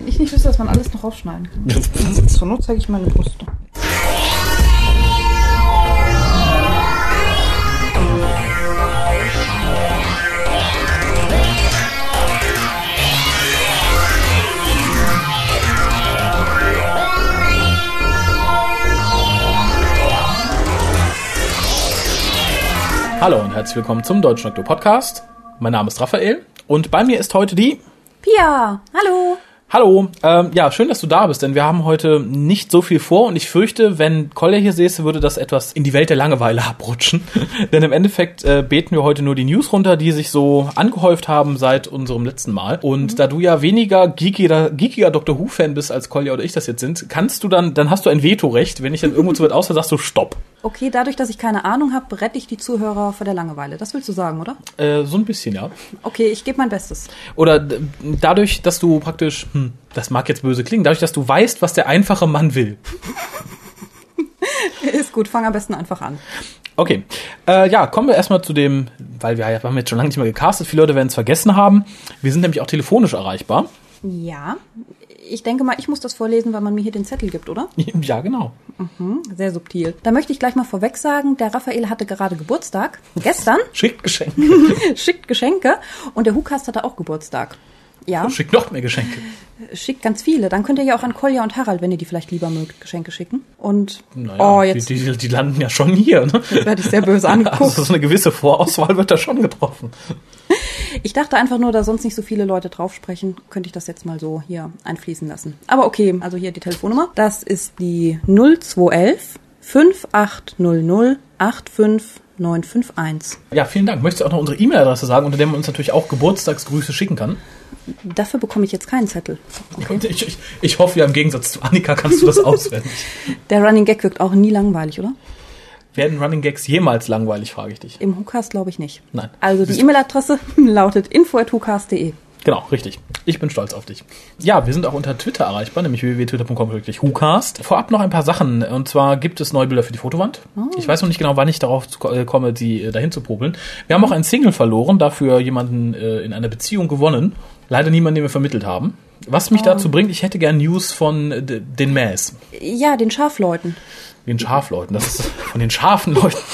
Wenn ich nicht wüsste, dass man alles noch aufschneiden kann. Zur Not zeige ich meine Brust. Hallo und herzlich willkommen zum Deutschen Doktor Podcast. Mein Name ist Raphael und bei mir ist heute die Pia, hallo. Hallo, ähm, ja, schön, dass du da bist, denn wir haben heute nicht so viel vor und ich fürchte, wenn Kolja hier säße, würde das etwas in die Welt der Langeweile abrutschen. denn im Endeffekt äh, beten wir heute nur die News runter, die sich so angehäuft haben seit unserem letzten Mal. Und mhm. da du ja weniger geekiger, geekiger Doctor Who-Fan bist, als Kolja oder ich das jetzt sind, kannst du dann, dann hast du ein Vetorecht, wenn ich dann irgendwo zu weit aushöre, sagst du Stopp. Okay, dadurch, dass ich keine Ahnung habe, rette ich die Zuhörer vor der Langeweile. Das willst du sagen, oder? Äh, so ein bisschen, ja. Okay, ich gebe mein Bestes. Oder dadurch, dass du praktisch, hm, das mag jetzt böse klingen, dadurch, dass du weißt, was der einfache Mann will. Ist gut, fang am besten einfach an. Okay, äh, ja, kommen wir erstmal zu dem, weil wir, haben jetzt schon lange nicht mehr gecastet, viele Leute werden es vergessen haben. Wir sind nämlich auch telefonisch erreichbar. Ja, ich denke mal, ich muss das vorlesen, weil man mir hier den Zettel gibt, oder? Ja, genau. Mhm, sehr subtil. Da möchte ich gleich mal vorweg sagen, der Raphael hatte gerade Geburtstag. Gestern. Schickt Geschenke. Schickt Geschenke. Und der Hukast hatte auch Geburtstag. Ja. Schickt noch mehr Geschenke. Schickt ganz viele. Dann könnt ihr ja auch an Kolja und Harald, wenn ihr die vielleicht lieber mögt, Geschenke schicken. Und naja, oh, jetzt, die, die, die, landen ja schon hier. Ne? Jetzt werde ich sehr böse angeguckt. Also so eine gewisse Vorauswahl wird da schon getroffen. Ich dachte einfach nur, da sonst nicht so viele Leute drauf sprechen, könnte ich das jetzt mal so hier einfließen lassen. Aber okay, also hier die Telefonnummer. Das ist die 0211 5800 85951. Ja, vielen Dank. Möchtest du auch noch unsere E-Mail-Adresse sagen, unter der man uns natürlich auch Geburtstagsgrüße schicken kann? Dafür bekomme ich jetzt keinen Zettel. Okay. Ich, ich, ich hoffe ja, im Gegensatz zu Annika kannst du das auswendig. Der Running Gag wirkt auch nie langweilig, oder? Werden Running Gags jemals langweilig, frage ich dich. Im WhoCast glaube ich nicht. Nein. Also die E-Mail-Adresse lautet info.whocast.de. Genau, richtig. Ich bin stolz auf dich. Ja, wir sind auch unter Twitter erreichbar, nämlich www.twitter.com-whocast. Vorab noch ein paar Sachen. Und zwar gibt es neue Bilder für die Fotowand. Oh. Ich weiß noch nicht genau, wann ich darauf äh, komme, sie äh, dahin zu popeln. Wir haben auch einen Single verloren, dafür jemanden äh, in einer Beziehung gewonnen. Leider niemanden, den wir vermittelt haben. Was mich oh. dazu bringt, ich hätte gern News von den Mass. Ja, den Schafleuten. Den Schafleuten, das ist von den scharfen Leuten.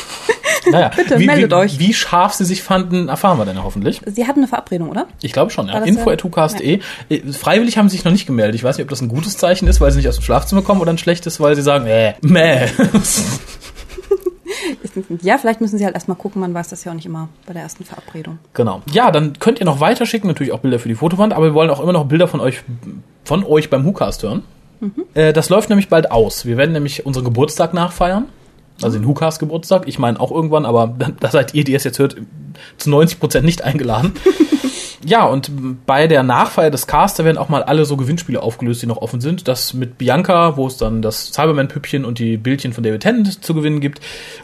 Naja, Bitte, wie, meldet wie, euch. Wie scharf sie sich fanden, erfahren wir dann hoffentlich. Sie hatten eine Verabredung, oder? Ich glaube schon, ja. Info.hucast.de. Ja. Freiwillig haben sie sich noch nicht gemeldet. Ich weiß nicht, ob das ein gutes Zeichen ist, weil sie nicht aus dem Schlafzimmer kommen oder ein schlechtes, weil sie sagen, äh, meh. ja, vielleicht müssen sie halt erstmal gucken, man weiß das ja auch nicht immer bei der ersten Verabredung. Genau. Ja, dann könnt ihr noch weiterschicken, natürlich auch Bilder für die Fotowand, aber wir wollen auch immer noch Bilder von euch, von euch beim WhoCast hören. Mhm. Äh, das läuft nämlich bald aus. Wir werden nämlich unseren Geburtstag nachfeiern. Also den Hukas Geburtstag. Ich meine auch irgendwann, aber da seid ihr, die es jetzt hört, zu 90 Prozent nicht eingeladen. ja, und bei der Nachfeier des Casts, da werden auch mal alle so Gewinnspiele aufgelöst, die noch offen sind. Das mit Bianca, wo es dann das Cyberman-Püppchen und die Bildchen von David Tennant zu gewinnen gibt.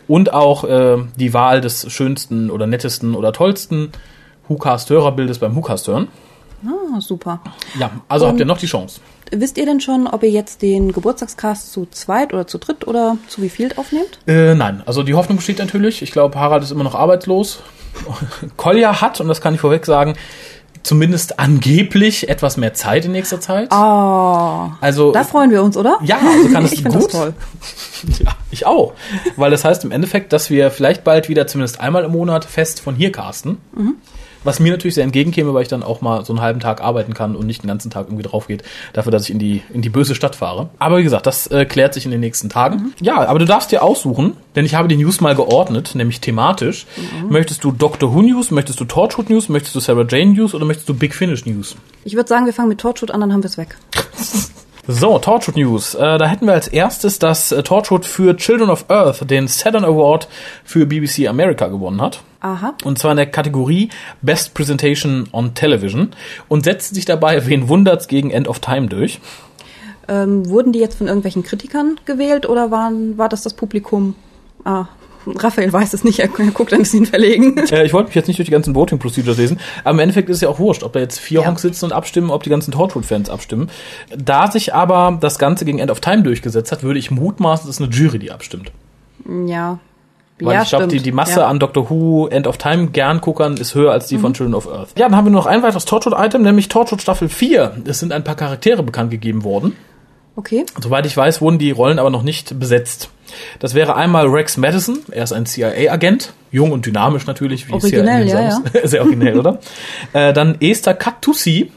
Und auch äh, die Wahl des schönsten oder nettesten oder tollsten Hucast-Hörerbildes beim Hucast-Hören. Ah, super. Ja, also und habt ihr noch die Chance. Wisst ihr denn schon, ob ihr jetzt den Geburtstagscast zu zweit oder zu dritt oder zu wie viel aufnehmt? Äh, nein, also die Hoffnung besteht natürlich. Ich glaube, Harald ist immer noch arbeitslos. Kolja hat, und das kann ich vorweg sagen, zumindest angeblich etwas mehr Zeit in nächster Zeit. Oh, also da freuen wir uns, oder? Ja, also kann es ich gut. Das toll. Ja, ich auch, weil das heißt im Endeffekt, dass wir vielleicht bald wieder zumindest einmal im Monat fest von hier casten. Mhm. Was mir natürlich sehr entgegenkäme, weil ich dann auch mal so einen halben Tag arbeiten kann und nicht den ganzen Tag irgendwie drauf geht, dafür, dass ich in die, in die böse Stadt fahre. Aber wie gesagt, das äh, klärt sich in den nächsten Tagen. Mhm. Ja, aber du darfst dir aussuchen, denn ich habe die News mal geordnet, nämlich thematisch. Mhm. Möchtest du Doctor Who News, möchtest du Torchwood News, möchtest du Sarah Jane News oder möchtest du Big Finish News? Ich würde sagen, wir fangen mit Torchwood an, dann haben wir es weg. So, Torchwood News. Äh, da hätten wir als erstes, dass äh, Torchwood für Children of Earth den Saturn Award für BBC America gewonnen hat. Aha. Und zwar in der Kategorie Best Presentation on Television und setzt sich dabei, wen wundert's, gegen End of Time durch. Ähm, wurden die jetzt von irgendwelchen Kritikern gewählt oder waren, war das das Publikum? Ah, Raphael weiß es nicht, er, er guckt ein bisschen verlegen. Äh, ich wollte mich jetzt nicht durch die ganzen Voting Procedures lesen, aber im Endeffekt ist es ja auch wurscht, ob da jetzt vier ja. Honks sitzen und abstimmen, ob die ganzen Torchwood-Fans abstimmen. Da sich aber das Ganze gegen End of Time durchgesetzt hat, würde ich mutmaßen, es eine Jury, die abstimmt. Ja, Weil Ja, ich glaube, die, die Masse Ja. an Doctor Who, End of Time Gernguckern ist höher als die von Children of Earth. Ja, dann haben wir noch ein weiteres Torchwood-Item, nämlich Torchwood Staffel 4. Es sind ein paar Charaktere bekannt gegeben worden. Okay. Soweit ich weiß, wurden die Rollen aber noch nicht besetzt. Das wäre einmal Rex Madison, er ist ein CIA-Agent, jung und dynamisch natürlich, wie Originell, es ja ja, Sehr originell, oder? Äh, dann Esther Katusi.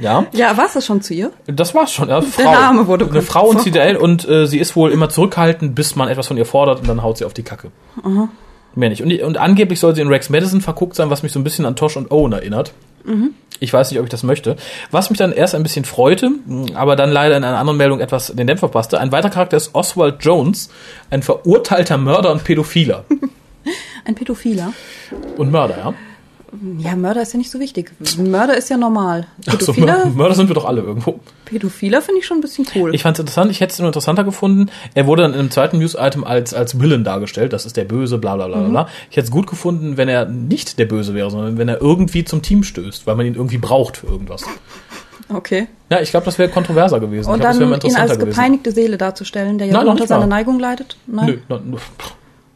Ja, Ja, war es schon zu ihr? das war's schon. Ja, Frau. Name wurde Eine Frau in vor- CDL und äh, sie ist wohl immer zurückhaltend, bis man etwas von ihr fordert und dann haut sie auf die Kacke. Mehr nicht. Und, und angeblich soll sie in Rex Madison verguckt sein, was mich so ein bisschen an Tosh und Owen erinnert. Ich weiß nicht, ob ich das möchte. Was mich dann erst ein bisschen freute, aber dann leider in einer anderen Meldung etwas den Dämpfer passte. Ein weiterer Charakter ist Oswald Jones, ein verurteilter Mörder und Pädophiler. Ein Pädophiler. Und Mörder, ja? Ja, Mörder ist ja nicht so wichtig. Mörder ist ja normal. Ach so, Pädophiler, Mörder sind wir doch alle irgendwo. Pädophiler finde ich schon ein bisschen cool. Ich fand es interessant, ich hätte es interessanter gefunden. Er wurde dann in einem zweiten News-Item als, als Villain dargestellt, das ist der Böse, bla bla bla bla. Ich hätte es gut gefunden, wenn er nicht der Böse wäre, sondern wenn er irgendwie zum Team stößt, weil man ihn irgendwie braucht für irgendwas. okay. Ja, ich glaube, das wäre kontroverser gewesen. Und ich glaub, das dann wäre mal ihn als gewesen. gepeinigte Seele darzustellen, der ja Nein, unter seiner. Neigung leidet. Nein. Nö, na,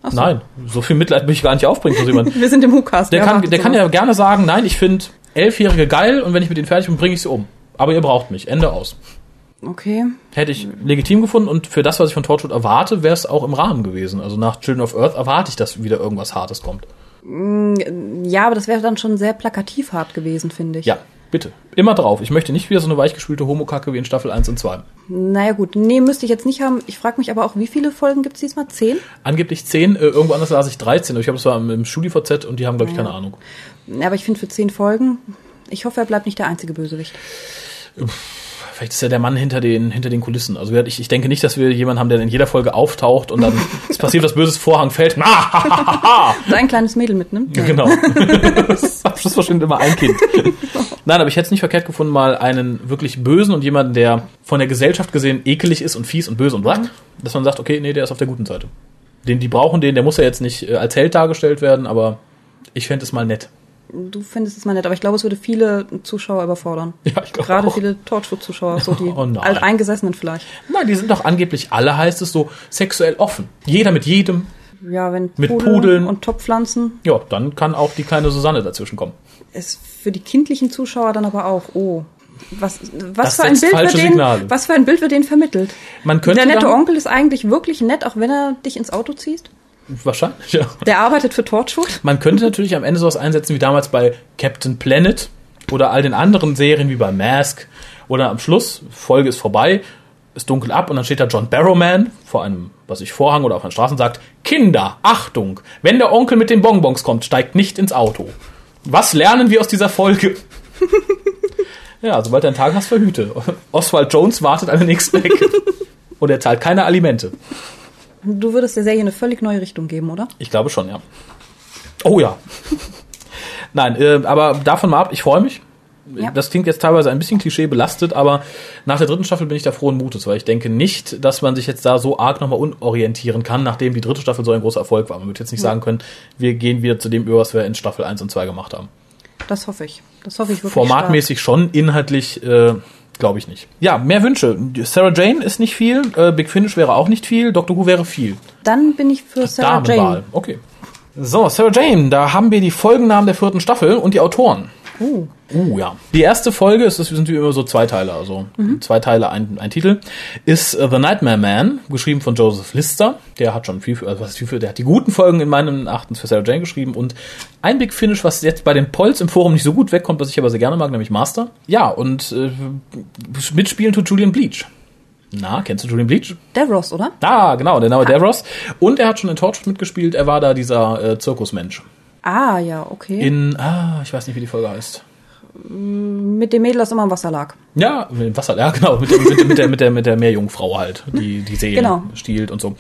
pff. Nein, so viel Mitleid will ich gar nicht aufbringen für jemanden. Wir sind im Hukas. Der kann, der kann ja gerne sagen, nein, ich finde Elfjährige geil und wenn ich mit denen fertig bin, bringe ich sie um. Aber ihr braucht mich. Ende aus. Okay. Hätte ich legitim gefunden und für das, was ich von Torchwood erwarte, wäre es auch im Rahmen gewesen. Also nach Children of Earth erwarte ich, dass wieder irgendwas Hartes kommt. Ja, aber das wäre dann schon sehr plakativ hart gewesen, finde ich. Ja, bitte. Immer drauf. Ich möchte nicht wieder so eine weichgespülte Homokacke wie in Staffel 1 und 2. Naja gut, nee, müsste ich jetzt nicht haben. Ich frage mich aber auch, wie viele Folgen gibt's diesmal? Zehn? Angeblich 10, äh, irgendwo anders las ich 13. aber Ich glaube, es war im, StudiVZ und die haben, glaube ich, keine Ahnung. Ja, aber ich finde für zehn Folgen, ich hoffe, er bleibt nicht der einzige Bösewicht. Vielleicht ist er der Mann hinter den, hinter den Kulissen. Also ich, ich denke nicht, dass wir jemanden haben, der in jeder Folge auftaucht und dann es passiert was Böses, Vorhang fällt. Ah, Dein kleines Mädel mitnimmt. Ja, genau. das Abschluss bestimmt immer ein Kind. Nein, aber ich hätte es nicht verkehrt gefunden, mal einen wirklich Bösen und jemanden, der von der Gesellschaft gesehen ekelig ist und fies und böse und black, dass man sagt, okay, nee, der ist auf der guten Seite. Den, die brauchen den, der muss ja jetzt nicht äh, als Held dargestellt werden, aber ich fände es mal nett. Du findest es mal nett, aber ich glaube, es würde viele Zuschauer überfordern. Ja, ich glaube Gerade auch. viele Torchwood-Zuschauer, so die Oh alteingesessenen vielleicht. Nein, die sind doch angeblich alle, heißt es so, sexuell offen. Jeder mit jedem. Ja, wenn Mit Pudel Pudeln. und Topfpflanzen Ja, dann kann auch die kleine Susanne dazwischen kommen. ist für die kindlichen Zuschauer dann aber auch, oh, was, was für ein Bild wird denen, Signale. was für ein Bild wird denen vermittelt? Man könnte Der nette dann- Onkel ist eigentlich wirklich nett, auch wenn er dich ins Auto ziehst. Wahrscheinlich, ja. Der arbeitet für Torchwood. Man könnte natürlich am Ende sowas einsetzen wie damals bei Captain Planet oder all den anderen Serien wie bei Mask oder am Schluss, Folge ist vorbei, ist dunkel ab und dann steht da John Barrowman vor einem, was ich Vorhang oder auf einer Straße und sagt, Kinder, Achtung, wenn der Onkel mit den Bonbons kommt, steigt nicht ins Auto. Was lernen wir aus dieser Folge? ja, sobald du einen Tag hast, verhüte. Oswald Jones wartet an der nächsten Ecke. Und er zahlt keine Alimente. Du würdest der Serie eine völlig neue Richtung geben, oder? Ich glaube schon, ja. Oh ja. Nein, äh, aber davon mal ab, ich freue mich. Ja. Das klingt jetzt teilweise ein bisschen klischeebelastet, aber nach der dritten Staffel bin ich da frohen Mutes, weil ich denke nicht, dass man sich jetzt da so arg nochmal unorientieren kann, nachdem die dritte Staffel so ein großer Erfolg war. Man wird jetzt nicht sagen können, wir gehen wieder zu dem über, was wir in Staffel 1 und 2 gemacht haben. Das hoffe ich. Das hoffe ich wirklich. Formatmäßig schon, inhaltlich äh, glaube ich nicht. Ja, mehr Wünsche. Sarah Jane ist nicht viel, äh, Big Finish wäre auch nicht viel, Doctor Who wäre viel. Dann bin ich für Sarah Damenwahl. Jane. Okay. So, Sarah Jane, da haben wir die Folgennamen der vierten Staffel und die Autoren. Uh. Uh, ja. Die erste Folge, ist, sind wie immer so zwei Teile, also zwei Teile, ein, ein Titel, ist äh, The Nightmare Man, geschrieben von Joseph Lister. Der hat schon viel, für, also was viel für, der hat die guten Folgen in meinem Erachtens für Sarah Jane geschrieben und ein Big Finish, was jetzt bei den Polls im Forum nicht so gut wegkommt, was ich aber sehr gerne mag, nämlich Master. Ja, und äh, mitspielen tut Julian Bleach. Na, kennst du Julian Bleach? Davros, oder? Ah, genau, der Name Davros. Und er hat schon in Torchwood mitgespielt. Er war da dieser äh, Zirkusmensch. Ah, ja, okay. In, ah, ich weiß nicht, wie die Folge heißt. Mit dem Mädel, das immer im Wasser lag. Ja, im Wasser, ja, genau, mit der, mit, der- mit der, mit der, mit der Meerjungfrau halt, die, die Seelen Genau. stiehlt und so.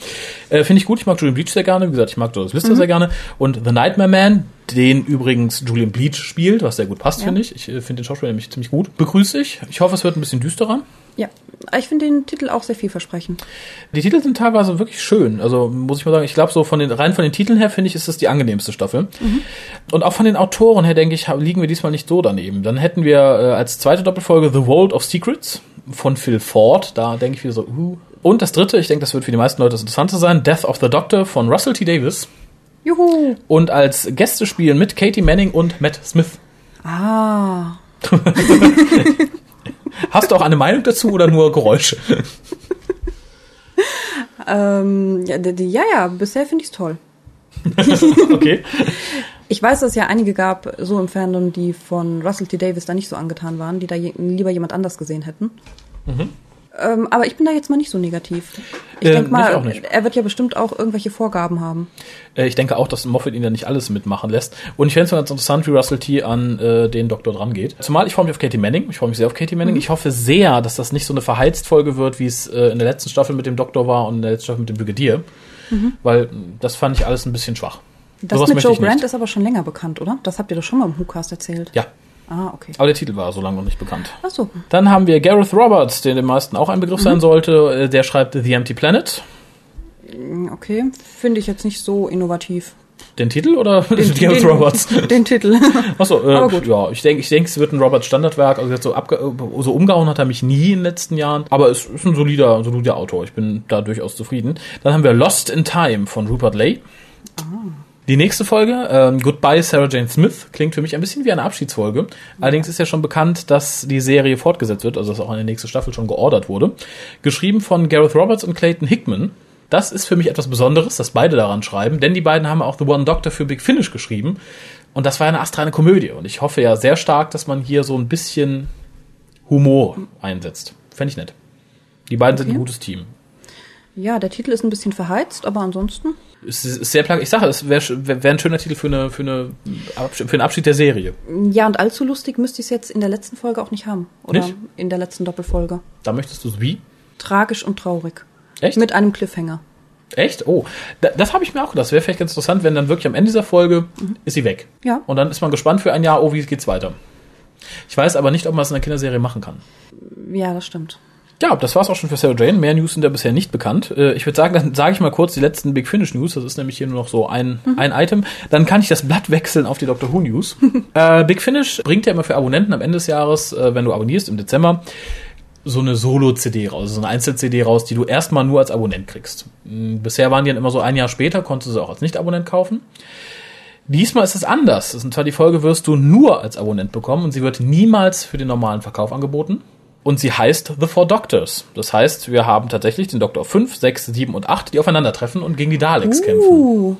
Äh, Finde ich gut, ich mag Julian Bleach sehr gerne, wie gesagt, ich mag Joseph Lister sehr gerne. Und The Nightmare Man, den übrigens Julian Bleach spielt, was sehr gut passt, Ja. finde ich. Ich äh, finde den Schauspieler nämlich ziemlich gut. Begrüße ich. Ich hoffe, es wird ein bisschen düsterer. Ja. Ich finde den Titel auch sehr vielversprechend. Die Titel sind teilweise wirklich schön. Also muss ich mal sagen, ich glaube, so von den rein von den Titeln her finde ich, ist das die angenehmste Staffel. Und auch von den Autoren her, denke ich, liegen wir diesmal nicht so daneben. Dann hätten wir äh, als zweite Doppelfolge The World of Secrets von Phil Ford. Da denke ich wieder so, uh, Und das dritte, ich denke, das wird für die meisten Leute das Interessante sein, Death of the Doctor von Russell T. Davis. Juhu. Und als Gäste spielen mit Katie Manning und Matt Smith. Ah. Hast du auch eine Meinung dazu oder nur Geräusche? Ähm, ja, ja, ja, bisher finde ich es toll. okay. Ich weiß, dass es ja einige gab, so im Fandom, die von Russell T. Davis da nicht so angetan waren, die da je, lieber jemand anders gesehen hätten. Ähm, aber ich bin da jetzt mal nicht so negativ. Ich Ähm, denke mal, er wird ja bestimmt auch irgendwelche Vorgaben haben. Äh, Ich denke auch, dass Moffat ihn ja nicht alles mitmachen lässt. Und ich fände es mal ganz interessant, wie Russell T. an äh, den Doktor dran geht. Zumal ich freue mich auf Katie Manning. Ich freue mich sehr auf Katie Manning. Ich hoffe sehr, dass das nicht so eine verheizt Folge wird, wie es äh, in der letzten Staffel mit dem Doktor war und in der letzten Staffel mit dem Brigadier. Weil mh, das fand ich alles ein bisschen schwach. Das Sowas mit Joe. Grant ist aber schon länger bekannt, oder? Das habt ihr doch schon mal im WhoCast erzählt. Ja, Ah, okay. aber der Titel war so lange noch nicht bekannt. Ach so. Dann haben wir Gareth Roberts, der den meisten auch ein Begriff sein sollte. Äh, Der schreibt The Empty Planet. Okay. Finde ich jetzt nicht so innovativ. Den Titel oder Den, Gareth Roberts? Den Titel. Achso, äh, Aber gut. ja, ich denke, ich denke, es wird ein Roberts Standardwerk. Also jetzt so, so umgehauen hat er mich nie in den letzten Jahren. Aber es ist ein solider, ein solider Autor. Ich bin da durchaus zufrieden. Dann haben wir Lost in Time von Rupert Leigh. Die nächste Folge, ähm, Goodbye Sarah Jane Smith, klingt für mich ein bisschen wie eine Abschiedsfolge. Allerdings ist ja schon bekannt, dass die Serie fortgesetzt wird, also dass auch eine nächste Staffel schon geordert wurde. Geschrieben von Gareth Roberts und Clayton Hickman. Das ist für mich etwas Besonderes, dass beide daran schreiben, denn die beiden haben auch The One Doctor für Big Finish geschrieben. Und das war eine astreine Komödie. Und ich hoffe ja sehr stark, dass man hier so ein bisschen Humor einsetzt. Fände ich nett. Die beiden sind ein Okay. gutes Team. Ja, der Titel ist ein bisschen verheizt, aber ansonsten. Es ist sehr plag ich sage, es wäre wär ein schöner Titel für, eine, für, eine für einen Abschied der Serie. Ja, und allzu lustig müsste ich es jetzt in der letzten Folge auch nicht haben. Oder Nicht? in der letzten Doppelfolge. Da möchtest du es wie? Tragisch und traurig. Echt? Mit einem Cliffhanger. Echt? Oh, da, das habe ich mir auch gedacht. Das wäre vielleicht ganz interessant, wenn dann wirklich am Ende dieser Folge ist sie weg. Ja. Und dann ist man gespannt für ein Jahr, oh, wie geht's weiter. Ich weiß aber nicht, ob man es in einer Kinderserie machen kann. Ja, das stimmt. Ja, das war's auch schon für Sarah Jane. Mehr News sind ja bisher nicht bekannt. Äh, Ich würde sagen, dann sage ich mal kurz die letzten Big Finish News. Das ist nämlich hier nur noch so ein, ein Item. Dann kann ich das Blatt wechseln auf die Doctor Who News. äh, Big Finish bringt ja immer für Abonnenten am Ende des Jahres, äh, wenn du abonnierst im Dezember, so eine Solo-CD raus, so eine Einzel-CD raus, die du erstmal nur als Abonnent kriegst. M, Bisher waren die dann immer so ein Jahr später, konntest du sie auch als Nicht-Abonnent kaufen. Diesmal ist es anders. Und zwar die Folge wirst du nur als Abonnent bekommen und sie wird niemals für den normalen Verkauf angeboten. Und sie heißt The Four Doctors. Das heißt, wir haben tatsächlich den Doktor 5, 6, 7 und 8, die aufeinandertreffen und gegen die Daleks kämpfen. Uh.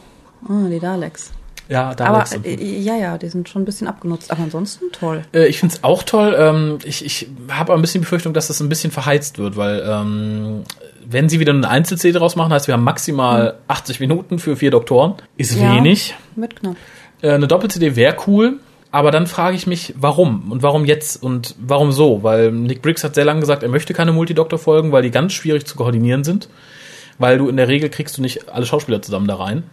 Ah, die Daleks. Ja, Aber Daleks. sind- äh, ja, ja, die sind schon ein bisschen abgenutzt. Aber ansonsten toll. Äh, Ich finde es auch toll. Ähm, ich ich habe aber ein bisschen die Befürchtung, dass das ein bisschen verheizt wird, weil ähm, wenn sie wieder eine Einzel-CD draus machen, heißt wir haben maximal 80 Minuten für vier Doktoren. Ist Ja. wenig. Mit knapp. Äh, eine Doppel-CD wäre cool, aber dann frage ich mich, warum? Und warum jetzt? Und warum so? Weil Nick Briggs hat sehr lange gesagt, er möchte keine Multidoktor-Folgen, weil die ganz schwierig zu koordinieren sind. Weil du in der Regel kriegst du nicht alle Schauspieler zusammen da rein.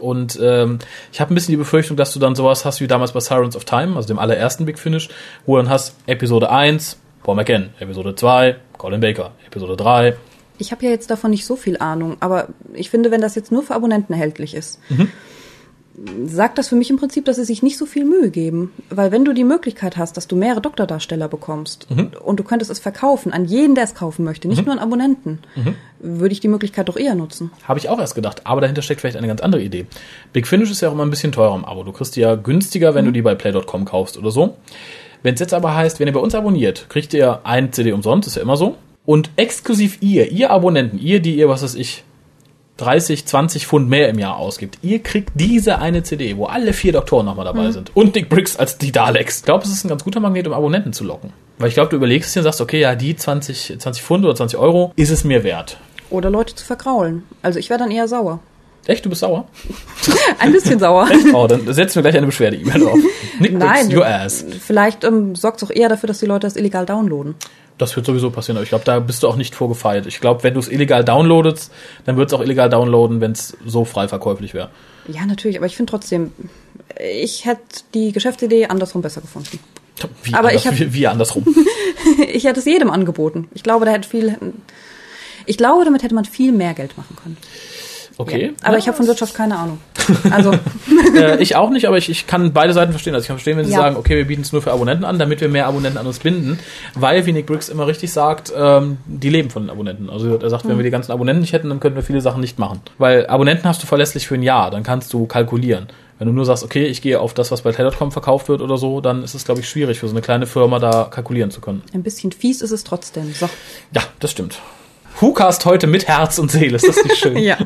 Und ähm, ich habe ein bisschen die Befürchtung, dass du dann sowas hast wie damals bei Sirens of Time, also dem allerersten Big Finish, wo du dann hast Episode 1, Paul McCann, Episode 2, Colin Baker, Episode 3. Ich habe ja jetzt davon nicht so viel Ahnung, aber ich finde, wenn das jetzt nur für Abonnenten erhältlich ist, sagt das für mich im Prinzip, dass sie sich nicht so viel Mühe geben. Weil wenn du die Möglichkeit hast, dass du mehrere Doktordarsteller bekommst und du könntest es verkaufen an jeden, der es kaufen möchte, nicht nur an Abonnenten, würde ich die Möglichkeit doch eher nutzen. Habe ich auch erst gedacht, aber dahinter steckt vielleicht eine ganz andere Idee. Big Finish ist ja auch immer ein bisschen teurer im Abo. Du kriegst die ja günstiger, wenn du die bei play.com kaufst oder so. Wenn es jetzt aber heißt, wenn ihr bei uns abonniert, kriegt ihr ein CD umsonst, ist ja immer so. Und exklusiv ihr, ihr Abonnenten, ihr, die ihr, was weiß ich, 30, 20 Pfund mehr im Jahr ausgibt, ihr kriegt diese eine CD, wo alle vier Doktoren nochmal dabei sind. Und Nick Briggs als die Daleks. Ich glaube, es ist ein ganz guter Magnet, um Abonnenten zu locken. Weil ich glaube, du überlegst dir und sagst, okay, ja, die 20, 20 Pfund oder 20 Euro ist es mir wert. Oder Leute zu vergraulen. Also ich wäre dann eher sauer. Echt, du bist sauer? Ein bisschen sauer. Oh, dann setzen wir gleich eine Beschwerde-E-Mail drauf. Nick Nein, Briggs, your ass. vielleicht ähm, sorgt es auch eher dafür, dass die Leute das illegal downloaden. Das wird sowieso passieren, aber ich glaube, da bist du auch nicht vorgefeilt. Ich glaube, wenn du es illegal downloadest, dann wird es auch illegal downloaden, wenn es so frei verkäuflich wäre. Ja, natürlich, aber ich finde trotzdem, ich hätte die Geschäftsidee andersrum besser gefunden. Wie, Aber anders, ich hab- wie, wie andersrum. ich hätte es jedem angeboten. Ich glaube, da hätte viel. Ich glaube, damit hätte man viel mehr Geld machen können. Okay. Ja. Aber Ja, ich habe von Wirtschaft keine Ahnung. Also, äh, ich auch nicht, aber ich, ich kann beide Seiten verstehen. Also ich kann verstehen, wenn sie Ja. sagen, okay, wir bieten es nur für Abonnenten an, damit wir mehr Abonnenten an uns binden, weil, wie Nick Briggs immer richtig sagt, ähm, die leben von den Abonnenten. Also er sagt, wenn wir die ganzen Abonnenten nicht hätten, dann könnten wir viele Sachen nicht machen. Weil Abonnenten hast du verlässlich für ein Jahr, dann kannst du kalkulieren. Wenn du nur sagst, okay, ich gehe auf das, was bei Play.com verkauft wird oder so, dann ist es, glaube ich, schwierig für so eine kleine Firma da kalkulieren zu können. ein bisschen fies ist es trotzdem. So. Ja, das stimmt. WhoCast heute mit Herz und Seele, ist das nicht schön? Ja.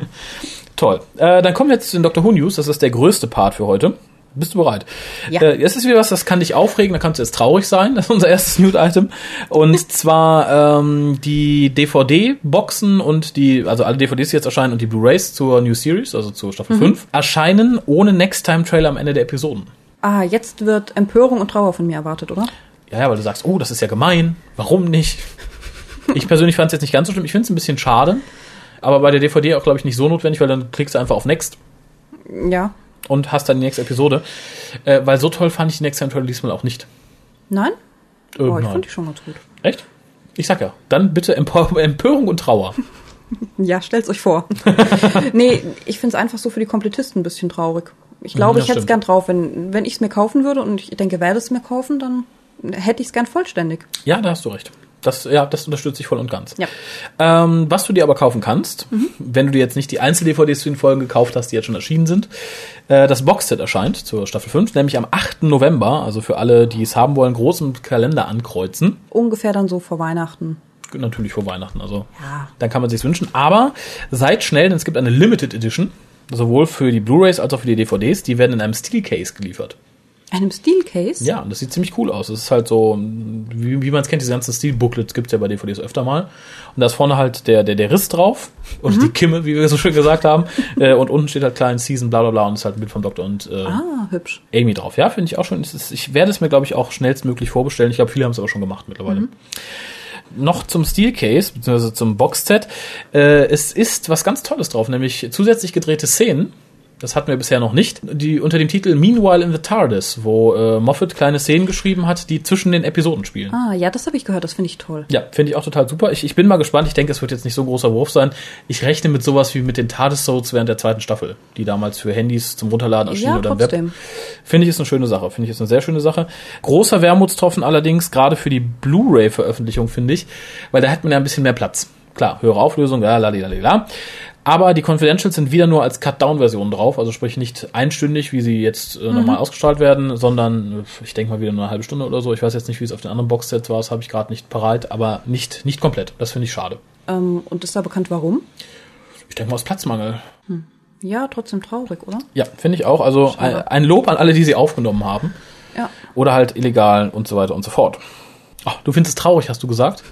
Toll. Äh, dann kommen wir jetzt zu den Doctor Who News. Das ist der größte Part für heute. Bist du bereit? Ja. Äh, es ist wieder was, das kann dich aufregen, da kannst du jetzt traurig sein. Das ist unser erstes News-Item. Und zwar ähm, die DVD-Boxen und die, also alle DVDs, die jetzt erscheinen und die Blu-Rays zur New Series, also zur Staffel 5, erscheinen ohne Next-Time-Trailer am Ende der Episoden. Ah, jetzt wird Empörung und Trauer von mir erwartet, oder? Ja, ja, weil du sagst, oh, das ist ja gemein. Warum nicht? Ich persönlich fand es jetzt nicht ganz so schlimm. Ich finde es ein bisschen schade. Aber bei der DVD auch, glaube ich, nicht so notwendig, weil dann klickst du einfach auf Next Ja. und hast dann die nächste Episode. Äh, weil so toll fand ich die Next Trailer diesmal auch nicht. Nein? Äh, Oh, ich nein. fand die schon ganz gut. Echt? Ich sag ja. Dann bitte Empor Empörung und Trauer. Ja, stellt's euch vor. nee, ich find's einfach so für die Komplettisten ein bisschen traurig. Ich glaube, ich hätte es gern drauf. Wenn, wenn ich es mir kaufen würde und ich denke, werde es mir kaufen, dann hätte ich es gern vollständig. Ja, da hast du recht. Das, ja, das unterstütze ich voll und ganz. Ja. Ähm, was du dir aber kaufen kannst, wenn du dir jetzt nicht die Einzel-DVDs zu den Folgen gekauft hast, die jetzt schon erschienen sind, äh, das Boxset erscheint zur Staffel 5, nämlich am 8. November, also für alle, die es haben wollen, groß im Kalender ankreuzen. Ungefähr dann so vor Weihnachten. Natürlich vor Weihnachten, also Ja. dann kann man sich's wünschen. Aber seid schnell, denn es gibt eine Limited Edition, sowohl für die Blu-rays als auch für die DVDs. Die werden in einem Steelcase geliefert. Einem Steelcase? Ja, und das sieht ziemlich cool aus. Es ist halt so, wie, wie man es kennt, diese ganzen Steel-Booklets gibt's ja bei DVDs öfter mal. Und da ist vorne halt der, der, der Riss drauf, oder die Kimme, wie wir so schön gesagt haben. äh, und unten steht halt klein Season, bla bla bla, und ist halt ein Bild vom Doktor und äh, Ah, hübsch. Amy drauf. Ja, finde ich auch schon. Es ich werde es mir, glaube ich, auch schnellstmöglich vorbestellen. Ich glaube, viele haben es aber schon gemacht mittlerweile. Noch zum Steelcase, beziehungsweise zum Boxset. Äh, es ist was ganz Tolles drauf, nämlich zusätzlich gedrehte Szenen. Das hatten wir bisher noch nicht. Die unter dem Titel Meanwhile in the TARDIS, wo äh, Moffat kleine Szenen geschrieben hat, die zwischen den Episoden spielen. Ah, ja, das habe ich gehört. Das finde ich toll. Ja, finde ich auch total super. Ich, ich bin mal gespannt. Ich denke, es wird jetzt nicht so ein großer Wurf sein. Ich rechne mit sowas wie mit den TARDIS-Sodes während der zweiten Staffel, die damals für Handys zum Runterladen erschienen Ja, oder im Web. Finde ich ist eine schöne Sache. Finde ich ist eine sehr schöne Sache. Großer Wermutstropfen allerdings, gerade für die Blu-ray-Veröffentlichung, finde ich, weil da hat man ja ein bisschen mehr Platz. Klar, höhere Auflösung, ja, la, Aber die Confidentials sind wieder nur als Cut-Down-Version drauf, also sprich nicht einstündig, wie sie jetzt äh, normal ausgestrahlt werden, sondern ich denke mal wieder nur eine halbe Stunde oder so. Ich weiß jetzt nicht, wie es auf den anderen Boxsets war, das habe ich gerade nicht parat, aber nicht, nicht komplett. Das finde ich schade. Ähm, und ist da bekannt, warum? Ich denke mal aus Platzmangel. Ja, trotzdem traurig, oder? Ja, finde ich auch. Also ein, ein Lob an alle, die sie aufgenommen haben. Ja. Oder halt illegal und so weiter und so fort. Ach, du findest es traurig, hast du gesagt?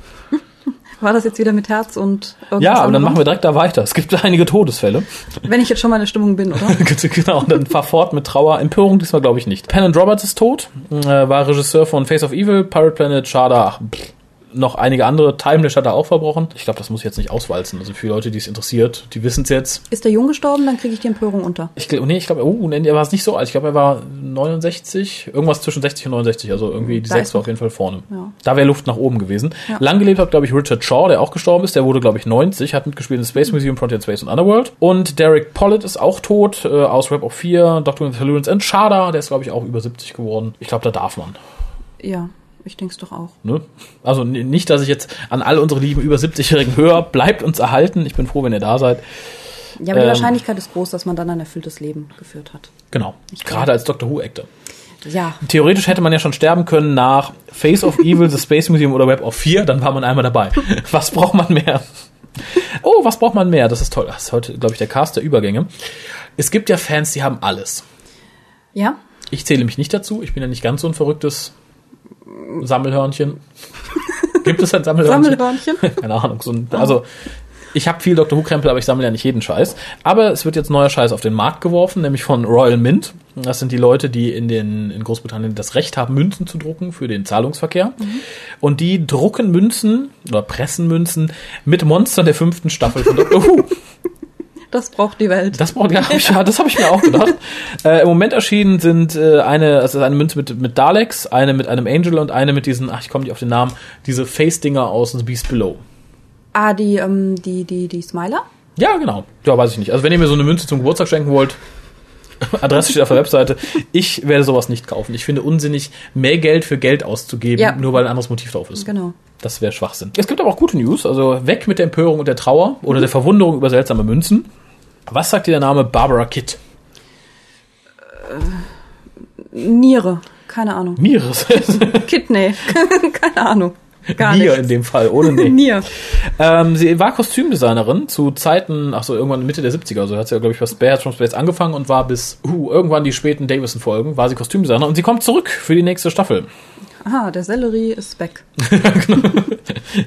War das jetzt wieder mit Herz und irgendwas Ja, aber dann machen wir direkt da weiter. Es gibt einige Todesfälle. Wenn ich jetzt schon mal in der Stimmung bin, oder? genau, und dann fahr fort mit Trauer. Empörung diesmal glaube ich nicht. Pennant Roberts ist tot, äh, war Regisseur von Face of Evil, Pirate Planet, Shada, ach, pff, noch einige andere. Timeless hat er auch verbrochen. Ich glaube, das muss ich jetzt nicht auswalzen. Also für Leute, die es interessiert, die wissen es jetzt. Ist der jung gestorben, dann kriege ich die Empörung unter. Ich glaube, nee, ich glaube, oh, nee, er war es nicht so alt. Ich glaube, er war 69, irgendwas zwischen 60 und 69. Also irgendwie die Da 6 ist war auf jeden Fall vorne. Ja. Da wäre Luft nach oben gewesen. Ja. Lang gelebt hat, glaube ich, Richard Shaw, der auch gestorben ist. Der wurde, glaube ich, 90, hat mitgespielt in Space Museum, Frontier Space und Underworld. Und Derek Pollitt ist auch tot, äh, aus Rap of 4, Dr. Tellurance and Shada, der ist, glaube ich, auch über 70 geworden. Ich glaube, da darf man. Ja, ich denke es doch auch. Ne? Also nicht, dass ich jetzt an all unsere lieben über 70-Jährigen höre. Bleibt uns erhalten. Ich bin froh, wenn ihr da seid. Ja, aber die Ähm. Wahrscheinlichkeit ist groß, dass man dann ein erfülltes Leben geführt hat. Genau. Gerade als Doctor Who-Actor. Ja, Theoretisch hätte man ja schon sterben können nach Face of Evil, The Space Museum oder Web of 4, dann war man einmal dabei. Was braucht man mehr? Oh, was braucht man mehr? Das ist toll. Das ist heute, glaube ich, der Cast der Übergänge. Es gibt ja Fans, die haben alles. ja, Ich zähle mich nicht dazu. Ich bin ja nicht ganz so ein verrücktes Sammelhörnchen. Gibt es ein Sammelhörnchen? Sammelhörnchen. Keine Ahnung. So ein, also, ich habe viel Dr. Who-Krempel, aber ich sammle ja nicht jeden Scheiß. Aber es wird jetzt neuer Scheiß auf den Markt geworfen, nämlich von Royal Mint. Das sind die Leute, die in, den, in Großbritannien das Recht haben, Münzen zu drucken für den Zahlungsverkehr. Und die drucken Münzen oder pressen Münzen mit Monstern der fünften Staffel von Dr. Who. Das braucht die Welt. Das braucht ja, hab ich, ja, das habe ich mir auch gedacht. äh, Im Moment erschienen sind äh, eine, also eine Münze mit, mit Daleks, eine mit einem Angel und eine mit diesen, ach, ich komme nicht auf den Namen, diese Face-Dinger aus The Beast Below. Ah, die, ähm, die, die, die Smiler? Ja, genau. Ja, weiß ich nicht. Also wenn ihr mir so eine Münze zum Geburtstag schenken wollt, Adresse steht auf der Webseite. Ich werde sowas nicht kaufen. Ich finde unsinnig, mehr Geld für Geld auszugeben, Ja. nur weil ein anderes Motiv drauf ist. Genau. Das wäre Schwachsinn. Es gibt aber auch gute News. Also weg mit der Empörung und der Trauer oder der Verwunderung über seltsame Münzen. Was sagt dir der Name Barbara Kitt? Niere. Keine Ahnung. Mires. Kidney. Keine Ahnung. Gar nichts. in dem Fall, ohne nee. Nier. Ähm, sie war Kostümdesignerin zu Zeiten, ach so, irgendwann Mitte der 70er, also hat sie ja, glaube ich, bei Spare from Space angefangen und war bis uh, irgendwann die späten Davison-Folgen, war sie Kostümdesigner und sie kommt zurück für die nächste Staffel. Aha, der Sellerie ist weg.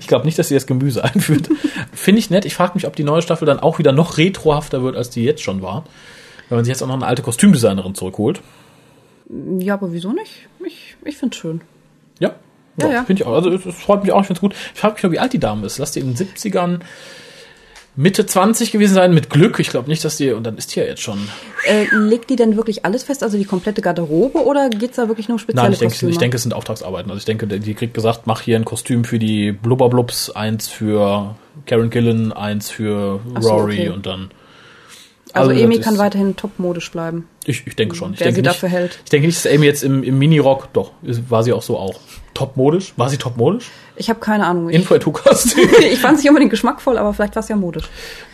Ich glaube nicht, dass sie das Gemüse einführt. Finde ich nett. Ich frage mich, ob die neue Staffel dann auch wieder noch retrohafter wird, als die jetzt schon war. Wenn man sich jetzt auch noch eine alte Kostümdesignerin zurückholt. Ja, aber wieso nicht? Ich, ich find's schön. Ja. Ja, ja. Finde ich auch. Also es, es freut mich auch, ich finde es gut. Ich frage mich nur, wie alt die Dame ist. Lass die in den 70ern Mitte 20 gewesen sein, mit Glück. Ich glaube nicht, dass die, und dann ist die ja jetzt schon. Äh, legt die denn wirklich alles fest, also die komplette Garderobe, oder geht's da wirklich nur um spezielle Nein, ich denke, Kostüme? ich denke, es sind Auftragsarbeiten. Also ich denke, die kriegt gesagt, mach hier ein Kostüm für die Blubberblubs, eins für Karen Gillan, eins für so, Rory okay. und dann. also das Amy kann weiterhin topmodisch bleiben. Ich, ich denke schon. Ich Wer denke sie nicht, dafür hält. Ich denke nicht, dass Amy jetzt im, im Minirock, doch, war sie auch so auch. Topmodisch? War sie topmodisch? Ich habe keine Ahnung. Ich, Info Hukas. ich fand's nicht unbedingt geschmackvoll, aber vielleicht war's ja modisch.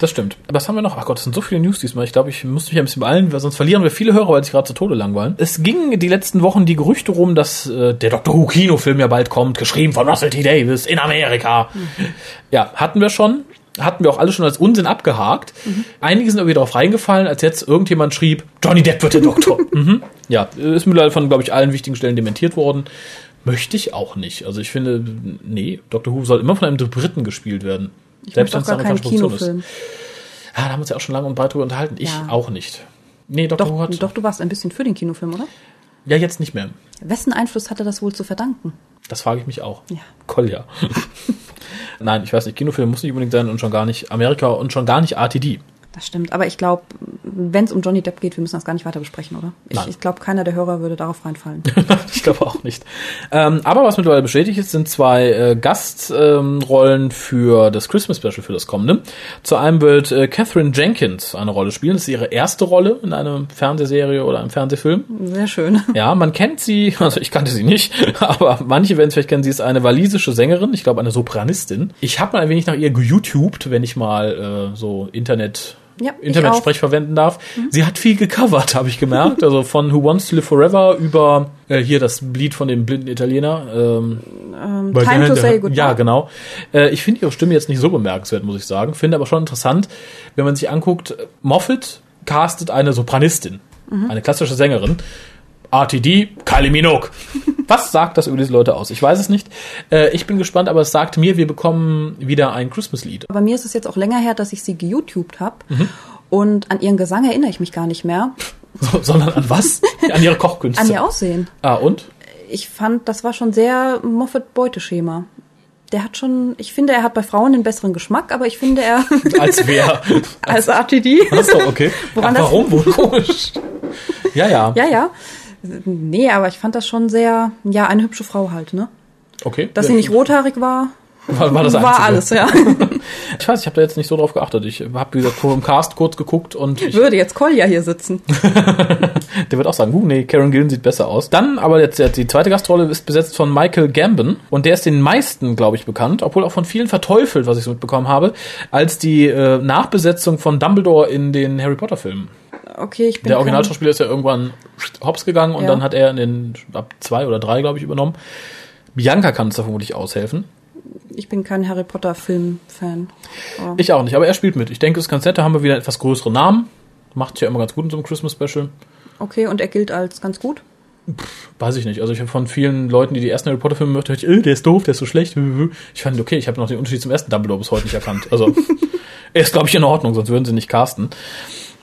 Das stimmt. Was haben wir noch? Ach Gott, es sind so viele News diesmal. Ich glaube, ich muss mich ein bisschen beeilen, weil sonst verlieren wir viele Hörer, weil sich gerade zu Tode langweilen. Es ging die letzten Wochen die Gerüchte rum, dass äh, der Doctor Who Kinofilm ja bald kommt, geschrieben von Russell T. Davis in Amerika. Ja, hatten wir schon. Hatten wir auch alle schon als Unsinn abgehakt. Einige sind irgendwie darauf reingefallen, als jetzt irgendjemand schrieb, Johnny Depp wird der Doktor. mhm. Ja, ist mittlerweile von, glaube ich, allen wichtigen Stellen dementiert worden. Möchte ich auch nicht. Also ich finde, nee, Doctor Who soll immer von einem Dritten gespielt werden. Ich auch wenn's gar eine keinen Produktion ist. Kinofilm. Ja, da haben wir uns ja auch schon lange und breit drüber unterhalten. Ich Ja. auch nicht. Nee, Dr. Who Doch, hat. doch, du warst ein bisschen für den Kinofilm, oder? Ja, jetzt nicht mehr. Wessen Einfluss hatte das wohl zu verdanken? Das frage ich mich auch. Ja. Kolja. Nein, ich weiß nicht, Kinofilm muss nicht unbedingt sein und schon gar nicht Amerika und schon gar nicht RTD. Das stimmt, aber ich glaube, wenn es um Johnny Depp geht, wir müssen das gar nicht weiter besprechen, oder? Ich, ich glaube, keiner der Hörer würde darauf reinfallen. ich glaube auch nicht. Ähm, aber was mittlerweile bestätigt ist, sind zwei äh, Gastrollen ähm, für das Christmas Special für das kommende. Zu einem wird äh, Catherine Jenkins eine Rolle spielen. Das ist ihre erste Rolle in einer Fernsehserie oder einem Fernsehfilm. Sehr schön. Ja, man kennt sie, also ich kannte sie nicht, aber manche werden es vielleicht kennen, sie ist eine walisische Sängerin, ich glaube eine Sopranistin. Ich habe mal ein wenig nach ihr geYouTubed, wenn ich mal äh, so Internet Ja, Internetsprech verwenden darf. Sie hat viel gecovert, habe ich gemerkt. Also von Who Wants to Live Forever über äh, hier das Lied von dem blinden Italiener. Ähm, Ähm, time to say goodbye. ja, genau. Äh, ich finde ihre Stimme jetzt nicht so bemerkenswert, muss ich sagen. Finde aber schon interessant, wenn man sich anguckt, Moffat castet eine Sopranistin, Mhm. eine klassische Sängerin. RTD, Kylie Minogue. Was sagt das über diese Leute aus? Ich weiß es nicht. Äh, ich bin gespannt, aber es sagt mir, wir bekommen wieder ein Christmas-Lied. Bei mir ist es jetzt auch länger her, dass ich sie geYouTubed habe. Mhm. Und an ihren Gesang erinnere ich mich gar nicht mehr. So, sondern an was? an ihre Kochkünste. An ihr Aussehen. Ah, und? Ich fand, das war schon sehr Moffat-Beuteschema. Der hat schon, ich finde, er hat bei Frauen den besseren Geschmack, aber ich finde, er Als wer? als RTD. Achso, okay. Woran Ach, das- warum? Wohl komisch. Ja, ja. Ja, ja. Nee, aber ich fand das schon sehr, ja, eine hübsche Frau halt, ne? Okay. Dass sie nicht rothaarig war, war, war das war alles, ja. Ich weiß, ich habe da jetzt nicht so drauf geachtet. Ich habe, wie gesagt, vor dem Cast kurz geguckt und ich, Würde jetzt Kolja hier sitzen. der wird auch sagen, uh, nee, Karen Gillen sieht besser aus. Dann, aber jetzt jetzt die zweite Gastrolle ist besetzt von Michael Gambon und der ist den meisten, glaube ich, bekannt, obwohl auch von vielen verteufelt, was ich so mitbekommen habe, als die äh, Nachbesetzung von Dumbledore in den Harry Potter Filmen. Okay, ich bin Der Originalschauspieler ist ja irgendwann hops gegangen und Ja. dann hat er in den ab zwei oder drei, glaube ich, übernommen. Bianca kann uns da vermutlich aushelfen. Ich bin kein Harry Potter Film-Fan. Aber- Ich auch nicht, aber er spielt mit. Ich denke, es ist ganz nett, da haben wir wieder etwas größere Namen. Macht ja immer ganz gut in so einem Christmas Special. Okay, und er gilt als ganz gut. Weiß ich nicht. Also ich habe von vielen Leuten, die die ersten Harry Potter Filme möchten, ich, äh, der ist doof, der ist so schlecht. Ich fand, okay, ich habe noch den Unterschied zum ersten Dumbledore bis heute nicht erkannt. Also er ist, glaube ich, in Ordnung, sonst würden sie nicht casten.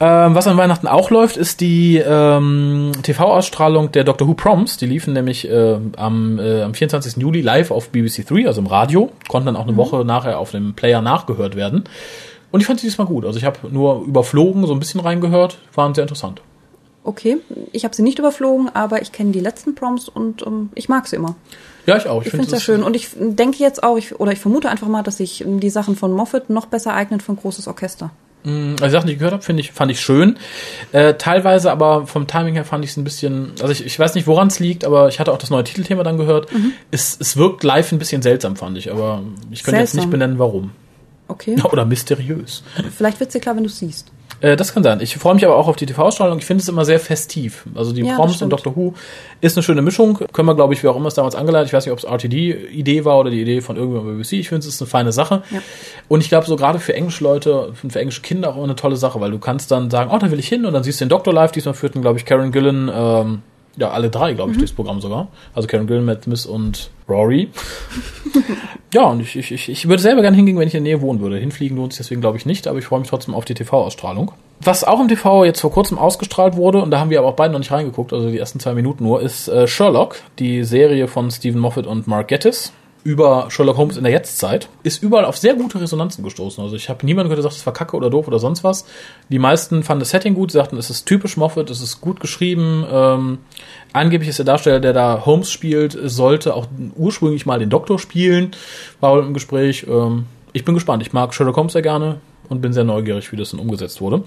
Ähm, was an Weihnachten auch läuft, ist die ähm, TV-Ausstrahlung der Doctor Who Proms. Die liefen nämlich äh, am, äh, am 24. Juli live auf BBC 3, also im Radio. Konnten dann auch eine Woche nachher auf dem Player nachgehört werden. Und ich fand sie diesmal gut. Also ich habe nur überflogen, so ein bisschen reingehört. Waren sehr interessant. Okay, ich habe sie nicht überflogen, aber ich kenne die letzten Proms und ähm, ich mag sie immer. Ja, ich auch. Ich finde es sehr schön. Und ich denke jetzt auch, ich, oder ich vermute einfach mal, dass sich ähm, die Sachen von Moffat noch besser eignen für ein großes Orchester. Also die Sachen, die ich gehört habe, finde ich, fand ich schön. Äh, teilweise aber vom Timing her fand ich es ein bisschen, also ich, ich weiß nicht, woran es liegt, aber ich hatte auch das neue Titelthema dann gehört. Mhm. Es, es wirkt live ein bisschen seltsam, fand ich, aber ich könnte jetzt nicht benennen, warum. Okay. Oder mysteriös. Vielleicht wird's dir klar, wenn du siehst. Äh, das kann sein. Ich freue mich aber auch auf die TV-Strahlung. Ich finde es immer sehr festiv. Also die Ja, Proms und. Doctor Who ist eine schöne Mischung. Können wir, glaube ich, wie auch immer es damals angeleitet. Ich weiß nicht, ob es RTD-Idee war oder die Idee von irgendjemandem bei BBC. Ich finde, es ist eine feine Sache. Ja. Und ich glaube, so gerade für englische Leute, für englische Kinder auch eine tolle Sache, weil du kannst dann sagen, oh, da will ich hin und dann siehst du den Doktor live. Diesmal führten, glaube ich, Karen Gillan, ähm, ja, alle drei, glaube ich, Mhm. durchs Programm sogar. Also Karen Gillan, Matt Smith und Rory. ja, und ich, ich, ich, ich würde selber gerne hingehen, wenn ich in der Nähe wohnen würde. Hinfliegen lohnt sich deswegen, glaube ich, nicht, aber ich freue mich trotzdem auf die TV-Ausstrahlung. Was auch im TV jetzt vor kurzem ausgestrahlt wurde, und da haben wir aber auch beide noch nicht reingeguckt, also die ersten zwei Minuten nur, ist äh, Sherlock, die Serie von Stephen Moffat und Mark Gettis über Sherlock Holmes in der Jetztzeit, ist überall auf sehr gute Resonanzen gestoßen. Also ich habe niemanden gehört, der sagt, es war kacke oder doof oder sonst was. Die meisten fanden das Setting gut, sie sagten, es ist typisch Moffat, es ist gut geschrieben. Ähm, angeblich ist der Darsteller, der da Holmes spielt, sollte auch ursprünglich mal den Doktor spielen, war wohl im Gespräch. Ähm, ich bin gespannt, ich mag Sherlock Holmes sehr gerne und bin sehr neugierig, wie das dann umgesetzt wurde.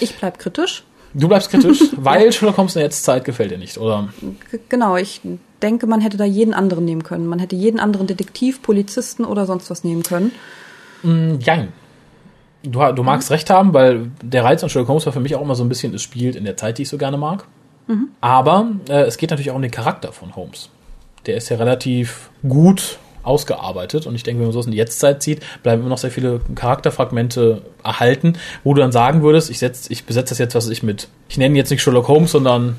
Ich bleib kritisch. Du bleibst kritisch, weil Sherlock Holmes in der Jetztzeit gefällt dir nicht, oder? G genau, ich denke, man hätte da jeden anderen nehmen können. Man hätte jeden anderen Detektiv, Polizisten oder sonst was nehmen können. Jein. Du, du magst recht haben, weil der Reiz an Sherlock Holmes war für mich auch immer so ein bisschen, es spielt in der Zeit, die ich so gerne mag. Aber äh, es geht natürlich auch um den Charakter von Holmes. Der ist ja relativ gut ausgearbeitet und ich denke, wenn man so in die Jetztzeit zieht, bleiben immer noch sehr viele Charakterfragmente erhalten, wo du dann sagen würdest, ich, setz, ich besetze das jetzt, was ich mit, ich nenne jetzt nicht Sherlock Holmes, sondern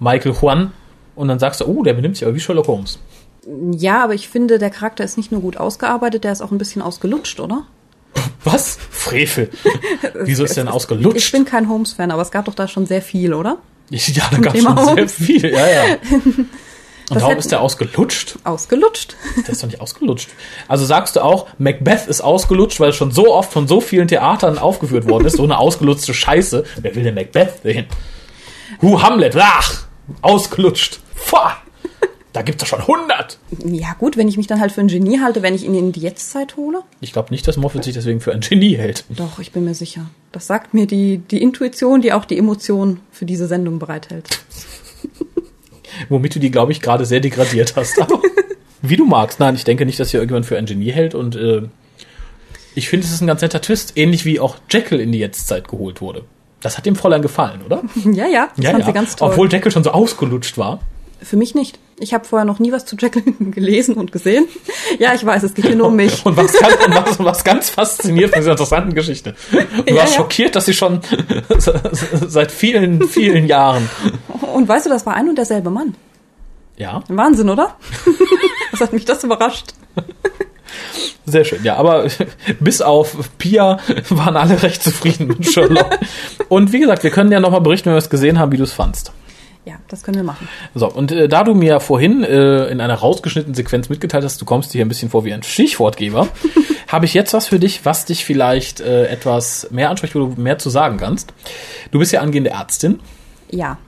Michael Juan und dann sagst du, oh, der benimmt sich aber wie Sherlock Holmes. Ja, aber ich finde, der Charakter ist nicht nur gut ausgearbeitet, der ist auch ein bisschen ausgelutscht, oder? Was? Frevel. Wieso ist der denn Ich ausgelutscht? bin kein Holmes-Fan, aber es gab doch da schon sehr viel, oder? Ja, da gab es schon sehr Holmes. viel, ja, ja. Und Das warum ist der ausgelutscht? Ausgelutscht. Der ist doch nicht ausgelutscht. Also sagst du auch, Macbeth ist ausgelutscht, weil es schon so oft von so vielen Theatern aufgeführt worden ist, so eine ausgelutschte Scheiße. Wer will denn Macbeth sehen? Hu Hamlet, ach, ausgelutscht. Pfah. Da gibt's doch schon 100. Ja gut, wenn ich mich dann halt für ein Genie halte, wenn ich ihn in die Jetztzeit hole. Ich glaube nicht, dass Moffat sich deswegen für ein Genie hält. Doch, ich bin mir sicher. Das sagt mir die, die Intuition, die auch die Emotion für diese Sendung bereithält. Womit du die, glaube ich, gerade sehr degradiert hast. Aber wie du magst. Nein, ich denke nicht, dass hier irgendjemand für ein Genie hält. Und äh, ich finde, es ist ein ganz netter Twist. Ähnlich wie auch Jekyll in die Jetztzeit geholt wurde. Das hat dem Fräulein gefallen, oder? Ja, ja, das fand sie ganz toll. Obwohl Jekyll schon so ausgelutscht war. Für mich nicht. Ich habe vorher noch nie was zu Jekyll gelesen und gesehen. Ja, ich weiß, es geht hier nur um mich. Und was ganz, und was, was ganz fasziniert von dieser interessanten Geschichte. Du warst ja. schockiert, dass sie schon seit vielen, vielen Jahren. Und weißt du, das war ein und derselbe Mann. Ja, Wahnsinn, oder? Was hat mich das überrascht? sehr schön. Ja, aber bis auf Pia waren alle recht zufrieden mit Sherlock. Und wie gesagt, wir können ja nochmal berichten, wenn wir es gesehen haben, wie du es fandst. Ja, das können wir machen. So, und äh, da du mir vorhin äh, in einer rausgeschnittenen Sequenz mitgeteilt hast, du kommst dir hier ein bisschen vor wie ein Stichwortgeber, habe ich jetzt was für dich, was dich vielleicht äh, etwas mehr anspricht, wo du mehr zu sagen kannst. Du bist ja angehende Ärztin. Ja.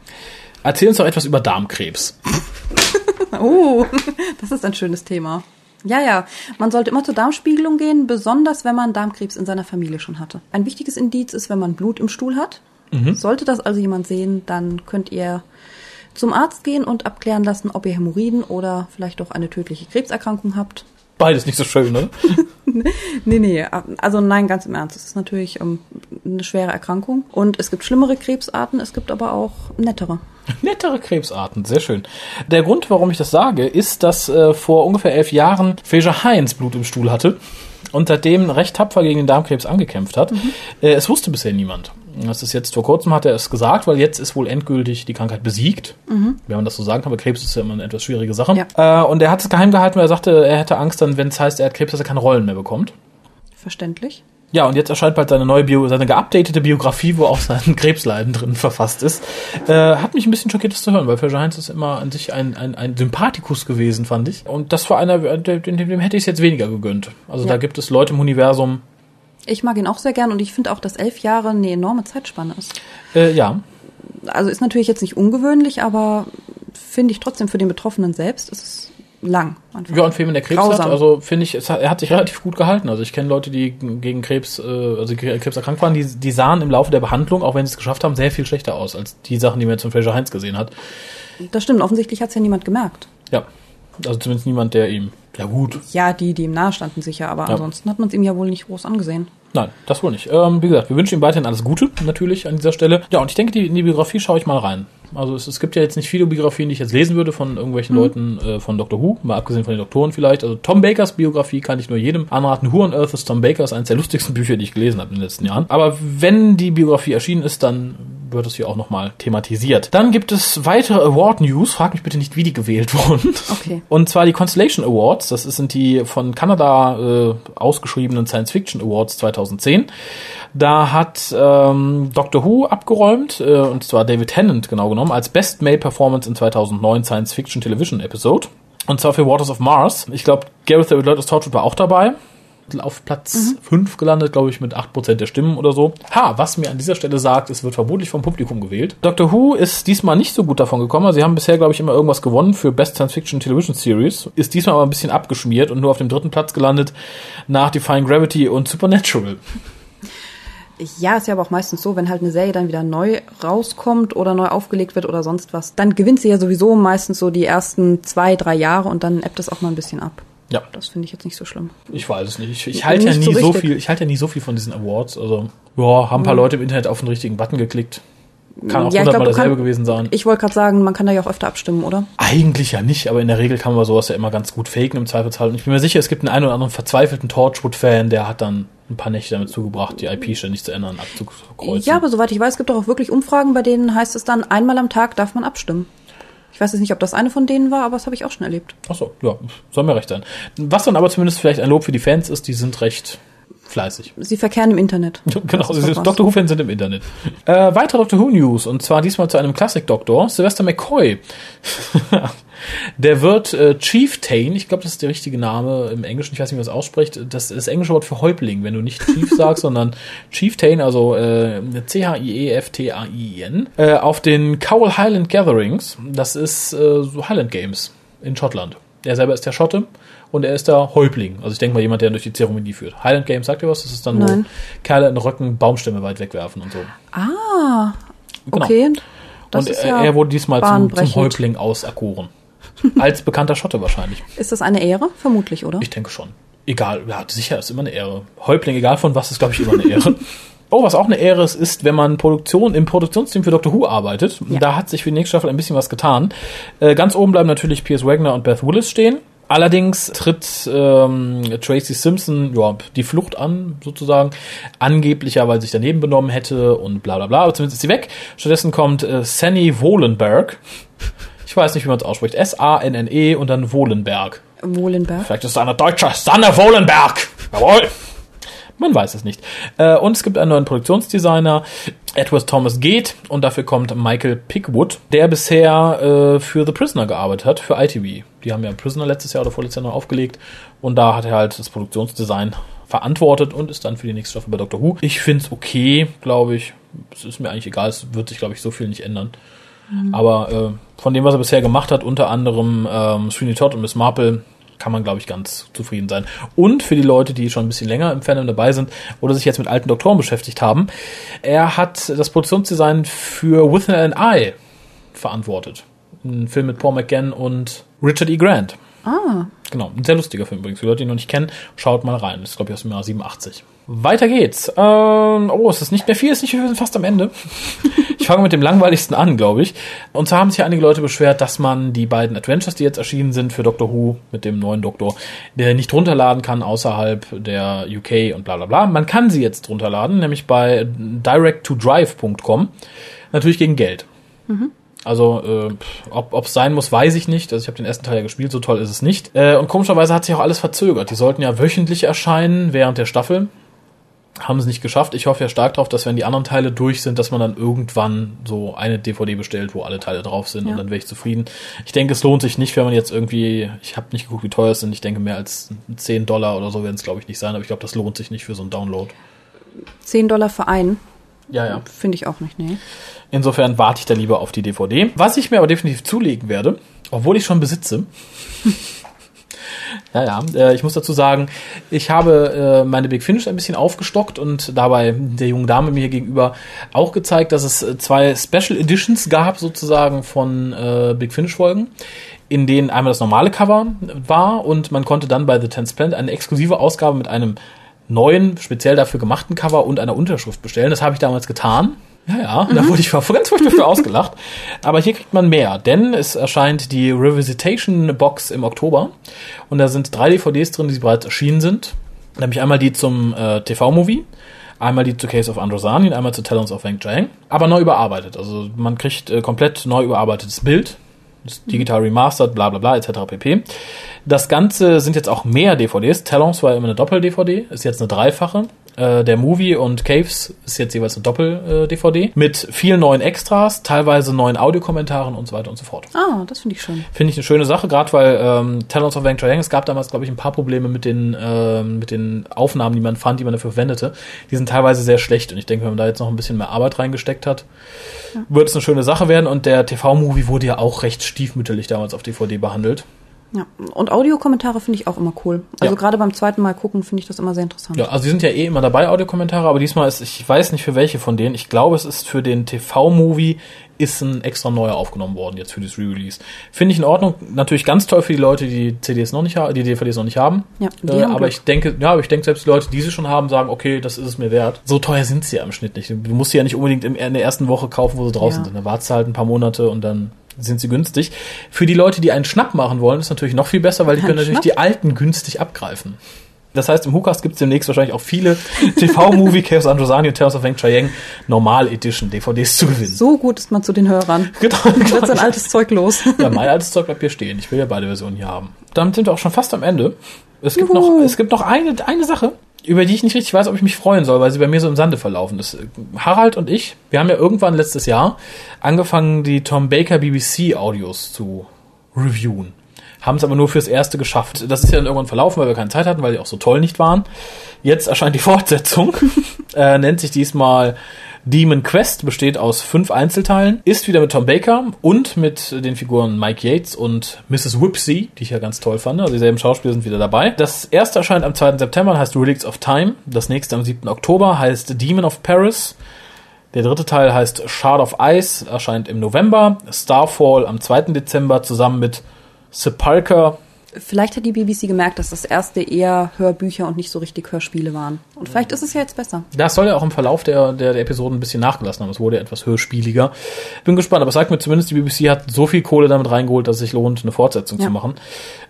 Erzähl uns doch etwas über Darmkrebs. Oh, das ist ein schönes Thema. Ja, ja. Man sollte immer zur Darmspiegelung gehen, besonders wenn man Darmkrebs in seiner Familie schon hatte. Ein wichtiges Indiz ist, wenn man Blut im Stuhl hat. Sollte das also jemand sehen, dann könnt ihr zum Arzt gehen und abklären lassen, ob ihr Hämorrhoiden oder vielleicht auch eine tödliche Krebserkrankung habt. Beides nicht so schön, ne? Nee, nee, also nein, ganz im Ernst. Es ist natürlich ähm, eine schwere Erkrankung. Und es gibt schlimmere Krebsarten, es gibt aber auch nettere. Nettere Krebsarten, sehr schön. Der Grund, warum ich das sage, ist, dass äh, vor ungefähr elf Jahren Fraser Heinz Blut im Stuhl hatte und seitdem recht tapfer gegen den Darmkrebs angekämpft hat. Äh, es wusste bisher niemand. Das ist jetzt vor kurzem hat er es gesagt, weil jetzt ist wohl endgültig die Krankheit besiegt. Wenn man das so sagen kann, aber Krebs ist ja immer eine etwas schwierige Sache. Äh, und er hat es geheim gehalten, weil er sagte, er hätte Angst, dann, wenn es heißt, er hat Krebs, dass er keine Rollen mehr bekommt. Verständlich. Ja, und jetzt erscheint bald seine neue Bio, seine geupdatete Biografie, wo auch sein Krebsleiden drin verfasst ist. Äh, hat mich ein bisschen schockiert, das zu hören, weil Fischer Heinz ist immer an sich ein, ein, ein Sympathikus gewesen, fand ich. Und das war einer, dem, dem, dem hätte ich es jetzt weniger gegönnt. Also Ja. da gibt es Leute im Universum, Ich mag ihn auch sehr gern und ich finde auch, dass elf Jahre eine enorme Zeitspanne ist. äh, ja, Also ist natürlich jetzt nicht ungewöhnlich, aber finde ich trotzdem für den Betroffenen selbst ist es lang. Einfach. Ja, und für jemanden, der Krebs hat, Grausam. also finde ich, es hat, er hat sich relativ gut gehalten. Also ich kenne Leute, die gegen Krebs, äh, also Krebs erkrankt waren, die, die sahen im Laufe der Behandlung, auch wenn sie es geschafft haben, sehr viel schlechter aus als die Sachen, die man jetzt von Fraser Heinz gesehen hat. Das stimmt, offensichtlich hat es ja niemand gemerkt. Ja. Also zumindest niemand, der ihm. Ja gut. Ja, die, die ihm nahe standen sicher, aber Ja. ansonsten hat man es ihm ja wohl nicht groß angesehen. Nein, das wohl nicht. Ähm, wie gesagt, wir wünschen ihm weiterhin alles Gute, natürlich, an dieser Stelle. Ja, und ich denke, die, in die Biografie schaue ich mal rein. Also es, es gibt ja jetzt nicht viele Biografien, die ich jetzt lesen würde von irgendwelchen Leuten äh, von Doctor Who, mal abgesehen von den Doktoren vielleicht. Also Tom Bakers Biografie kann ich nur jedem anraten. Who on Earth is Tom Baker ist eines der lustigsten Bücher, die ich gelesen habe in den letzten Jahren. Aber wenn die Biografie erschienen ist, dann wird es hier auch nochmal thematisiert. Dann gibt es weitere Award-News. Frag mich bitte nicht, wie die gewählt wurden. Okay. Und zwar die Constellation Awards. Das sind die von Kanada äh, ausgeschriebenen Science Fiction Awards 2010. Da hat ähm, Doctor Who abgeräumt, äh, und zwar David Tennant genau genommen, als Best Male Performance in 2009 Science Fiction Television Episode. Und zwar für Waters of Mars. Ich glaube, Gareth the Lotus Torchwood war auch dabei. Auf Platz 5 gelandet, glaube ich, mit 8% der Stimmen oder so. Ha, was mir an dieser Stelle sagt, es wird vermutlich vom Publikum gewählt. Doctor Who ist diesmal nicht so gut davon gekommen. Sie haben bisher, glaube ich, immer irgendwas gewonnen für Best Science Fiction Television Series. Ist diesmal aber ein bisschen abgeschmiert und nur auf dem dritten Platz gelandet nach Defying Gravity und Supernatural. Ja, ist ja aber auch meistens so, wenn halt eine Serie dann wieder neu rauskommt oder neu aufgelegt wird oder sonst was, dann gewinnt sie ja sowieso meistens so die ersten zwei, drei Jahre und dann ebbt es auch mal ein bisschen ab. Ja, Das finde ich jetzt nicht so schlimm. ich weiß es nicht. Ich, ich halte ja nie so so viel, ich halte ja nie so viel von diesen Awards. Also, ja, haben ein paar Leute im Internet auf den richtigen Button geklickt. Kann auch Ja, hundertmal dasselbe kann- gewesen sein. Ich wollte gerade sagen, man kann da ja auch öfter abstimmen, oder? Eigentlich ja nicht, aber in der Regel kann man sowas ja immer ganz gut faken im Zweifelsfall. Und ich bin mir sicher, es gibt einen einen oder anderen verzweifelten Torchwood-Fan, der hat dann ein paar Nächte damit zugebracht, die IP ständig zu ändern, abzukreuzen. Ja, aber soweit ich weiß, gibt doch auch wirklich Umfragen, bei denen heißt es dann, einmal am Tag darf man abstimmen. Ich weiß jetzt nicht, ob das eine von denen war, aber das habe ich auch schon erlebt. Ach so, ja, soll mir recht sein. Was dann aber zumindest vielleicht ein Lob für die Fans ist, die sind recht fleißig. Sie verkehren im Internet. Genau, doch was. Doctor Who-Fans sind im Internet. Äh, weitere Doctor Who News, und zwar diesmal zu einem Classic-Doktor, Sylvester McCoy. Der wird äh, Chieftain, ich glaube, das ist der richtige Name im Englischen, ich weiß nicht, wie man das ausspricht. Das ist das englische Wort für Häuptling, wenn du nicht Chief sagst, sondern Chieftain, also äh, C-H-I-E-F-T-A-I-N, äh, auf den Cowell Highland Gatherings. Das ist äh, so Highland Games in Schottland. Er selber ist der Schotte und er ist der Häuptling. Also ich denke mal jemand, der durch die Zeremonie führt. Highland Games, sagt ihr was? Das ist dann, wo Nein. Kerle in Röcken Baumstämme weit wegwerfen und so. Ah, Genau. okay. Das und er, ja er wurde diesmal zum, zum. Häuptling auserkoren. Als bekannter Schotte wahrscheinlich. Ist das eine Ehre? Vermutlich, oder? Ich denke schon. Egal, ja, sicher, ist immer eine Ehre. Häuptling, egal von was, ist, glaube ich, immer eine Ehre. Oh, was auch eine Ehre ist, ist, wenn man Produktion im Produktionsteam für Doctor Who arbeitet. Ja. Da hat sich für die nächste Staffel ein bisschen was getan. Äh, ganz oben bleiben natürlich Piers Wagner und Beth Willis stehen. Allerdings tritt ähm, Tracy Simpson ja, die Flucht an, sozusagen. Angeblicher, weil sie sich daneben benommen hätte und bla bla bla. Aber zumindest ist sie weg. Stattdessen kommt äh, Sanny Wohlenberg. Ich weiß nicht, wie man es ausspricht. S-A-N-N-E E und dann Wohlenberg. Wohlenberg. Vielleicht ist es eine Deutsche. Sanne Wohlenberg. Jawohl. Man weiß es nicht. Äh, und es gibt einen neuen Produktionsdesigner. Edward Thomas geht und dafür kommt Michael Pickwood, der bisher äh, für The Prisoner gearbeitet hat, für ITV. Die haben ja Prisoner letztes Jahr oder vorletztes Jahr noch aufgelegt und da hat er halt das Produktionsdesign verantwortet und ist dann für die nächste Staffel bei Doctor Who. Ich find's okay, glaube ich. Es ist mir eigentlich egal, es wird sich, glaube ich, so viel nicht ändern. Aber äh, von dem, was er bisher gemacht hat, unter anderem ähm, Sweeney Todd und Miss Marple, kann man, glaube ich, ganz zufrieden sein. Und für die Leute, die schon ein bisschen länger im Fandom dabei sind oder sich jetzt mit alten Doktoren beschäftigt haben, er hat das Produktionsdesign für Within an Eye verantwortet. Ein Film mit Paul McGann und Richard E. Grant. Ah, Genau, ein sehr lustiger Film übrigens. Für Leute, die ihn noch nicht kennen, schaut mal rein. Das ist, glaube ich, aus dem Jahr 87. Weiter geht's. Ähm, oh, es ist nicht mehr viel, es ist nicht wir sind fast am Ende. Ich fange mit dem langweiligsten an, glaube ich. Und zwar haben sich einige Leute beschwert, dass man die beiden Adventures, die jetzt erschienen sind für Doctor Who mit dem neuen Doktor, der nicht runterladen kann außerhalb der UK und bla bla bla. Man kann sie jetzt runterladen, nämlich bei direct2drive.com. Natürlich gegen Geld. Also, äh, ob es sein muss, weiß ich nicht. Also ich habe den ersten Teil ja gespielt, so toll ist es nicht. Äh, und komischerweise hat sich auch alles verzögert. Die sollten ja wöchentlich erscheinen während der Staffel. Haben es nicht geschafft. Ich hoffe ja stark darauf, dass wenn die anderen Teile durch sind, dass man dann irgendwann so eine DVD bestellt, wo alle Teile drauf sind Ja. und dann wäre ich zufrieden. Ich denke, es lohnt sich nicht, wenn man jetzt irgendwie, ich habe nicht geguckt, wie teuer es sind. Ich denke, mehr als 10 Dollar oder so werden es, glaube ich, nicht sein. Aber ich glaube, das lohnt sich nicht für so einen Download. 10 Dollar für einen. Ja, ja. Finde ich auch nicht, nee. Insofern warte ich da lieber auf die DVD. Was ich mir aber definitiv zulegen werde, obwohl ich schon besitze, Ja, ja. Äh, ich muss dazu sagen, ich habe äh, meine Big Finish ein bisschen aufgestockt und dabei der jungen Dame mir gegenüber auch gezeigt, dass es zwei Special Editions gab, sozusagen von äh, Big Finish Folgen, in denen einmal das normale Cover war und man konnte dann bei The Ten Splendid eine exklusive Ausgabe mit einem neuen, speziell dafür gemachten Cover und einer Unterschrift bestellen. Das habe ich damals getan. Ja, ja, mhm. da wurde ich vor ganz furchtbar für ausgelacht. Aber hier kriegt man mehr, denn es erscheint die Revisitation Box im Oktober und da sind drei DVDs drin, die bereits erschienen sind. Nämlich einmal die zum äh, TV-Movie, einmal die zu Case of Androsani und einmal zu Talents of Wang Zhang, aber neu überarbeitet. Also man kriegt äh, komplett neu überarbeitetes Bild, digital remastered, bla bla bla, etc. pp. Das Ganze sind jetzt auch mehr DVDs. Talons war immer eine Doppel-DVD, ist jetzt eine dreifache. Äh, der Movie und Caves ist jetzt jeweils eine Doppel-DVD mit vielen neuen Extras, teilweise neuen Audiokommentaren und so weiter und so fort. Ah, das finde ich schön. Finde ich eine schöne Sache, gerade weil ähm, Talents of Wang Triang, es gab damals, glaube ich, ein paar Probleme mit den, äh, mit den Aufnahmen, die man fand, die man dafür verwendete. Die sind teilweise sehr schlecht und ich denke, wenn man da jetzt noch ein bisschen mehr Arbeit reingesteckt hat, ja. wird es eine schöne Sache werden und der TV-Movie wurde ja auch recht stiefmütterlich damals auf DVD behandelt. Ja, und Audiokommentare finde ich auch immer cool. Also ja. gerade beim zweiten Mal gucken finde ich das immer sehr interessant. Ja, also sie sind ja eh immer dabei, Audiokommentare, aber diesmal ist, ich weiß nicht für welche von denen. Ich glaube, es ist für den TV-Movie ist ein extra neuer aufgenommen worden jetzt für das Re-Release. Finde ich in Ordnung. Natürlich ganz toll für die Leute, die CDs noch nicht haben, die DVDs noch nicht haben. Ja, äh, haben aber ich denke, ja, aber ich denke selbst die Leute, die sie schon haben, sagen, okay, das ist es mir wert. So teuer sind sie ja im Schnitt nicht. Du musst sie ja nicht unbedingt in der ersten Woche kaufen, wo sie draußen ja. sind. Da wartest du halt ein paar Monate und dann sind sie günstig. Für die Leute, die einen Schnapp machen wollen, ist natürlich noch viel besser, weil die können natürlich die alten günstig abgreifen. Das heißt, im Hookast gibt es demnächst wahrscheinlich auch viele TV-Movie, Chaos Androsani und Tales of Wang Chiang Normal Edition DVDs zu gewinnen. So gut ist man zu den Hörern. Genau. Dann wird sein altes Zeug los. Ja, mein altes Zeug bleibt hier stehen. Ich will ja beide Versionen hier haben. Damit sind wir auch schon fast am Ende. Es gibt noch, es gibt noch eine, eine Sache, über die ich nicht richtig weiß, ob ich mich freuen soll, weil sie bei mir so im Sande verlaufen ist. Harald und ich, wir haben ja irgendwann letztes Jahr angefangen, die Tom Baker BBC Audios zu reviewen. Haben es aber nur fürs erste geschafft. Das ist ja dann irgendwann verlaufen, weil wir keine Zeit hatten, weil die auch so toll nicht waren. Jetzt erscheint die Fortsetzung. äh, nennt sich diesmal Demon Quest besteht aus fünf Einzelteilen, ist wieder mit Tom Baker und mit den Figuren Mike Yates und Mrs. Whipsy, die ich ja ganz toll fand. Also dieselben Schauspieler sind wieder dabei. Das erste erscheint am 2. September heißt Relics of Time. Das nächste am 7. Oktober heißt Demon of Paris. Der dritte Teil heißt Shard of Ice, erscheint im November. Starfall am 2. Dezember zusammen mit Sepulcher vielleicht hat die BBC gemerkt, dass das erste eher Hörbücher und nicht so richtig Hörspiele waren. Und vielleicht ist es ja jetzt besser. Das soll ja auch im Verlauf der, der, der Episoden ein bisschen nachgelassen haben. Es wurde ja etwas hörspieliger. Bin gespannt, aber sagt mir zumindest, die BBC hat so viel Kohle damit reingeholt, dass es sich lohnt, eine Fortsetzung ja. zu machen.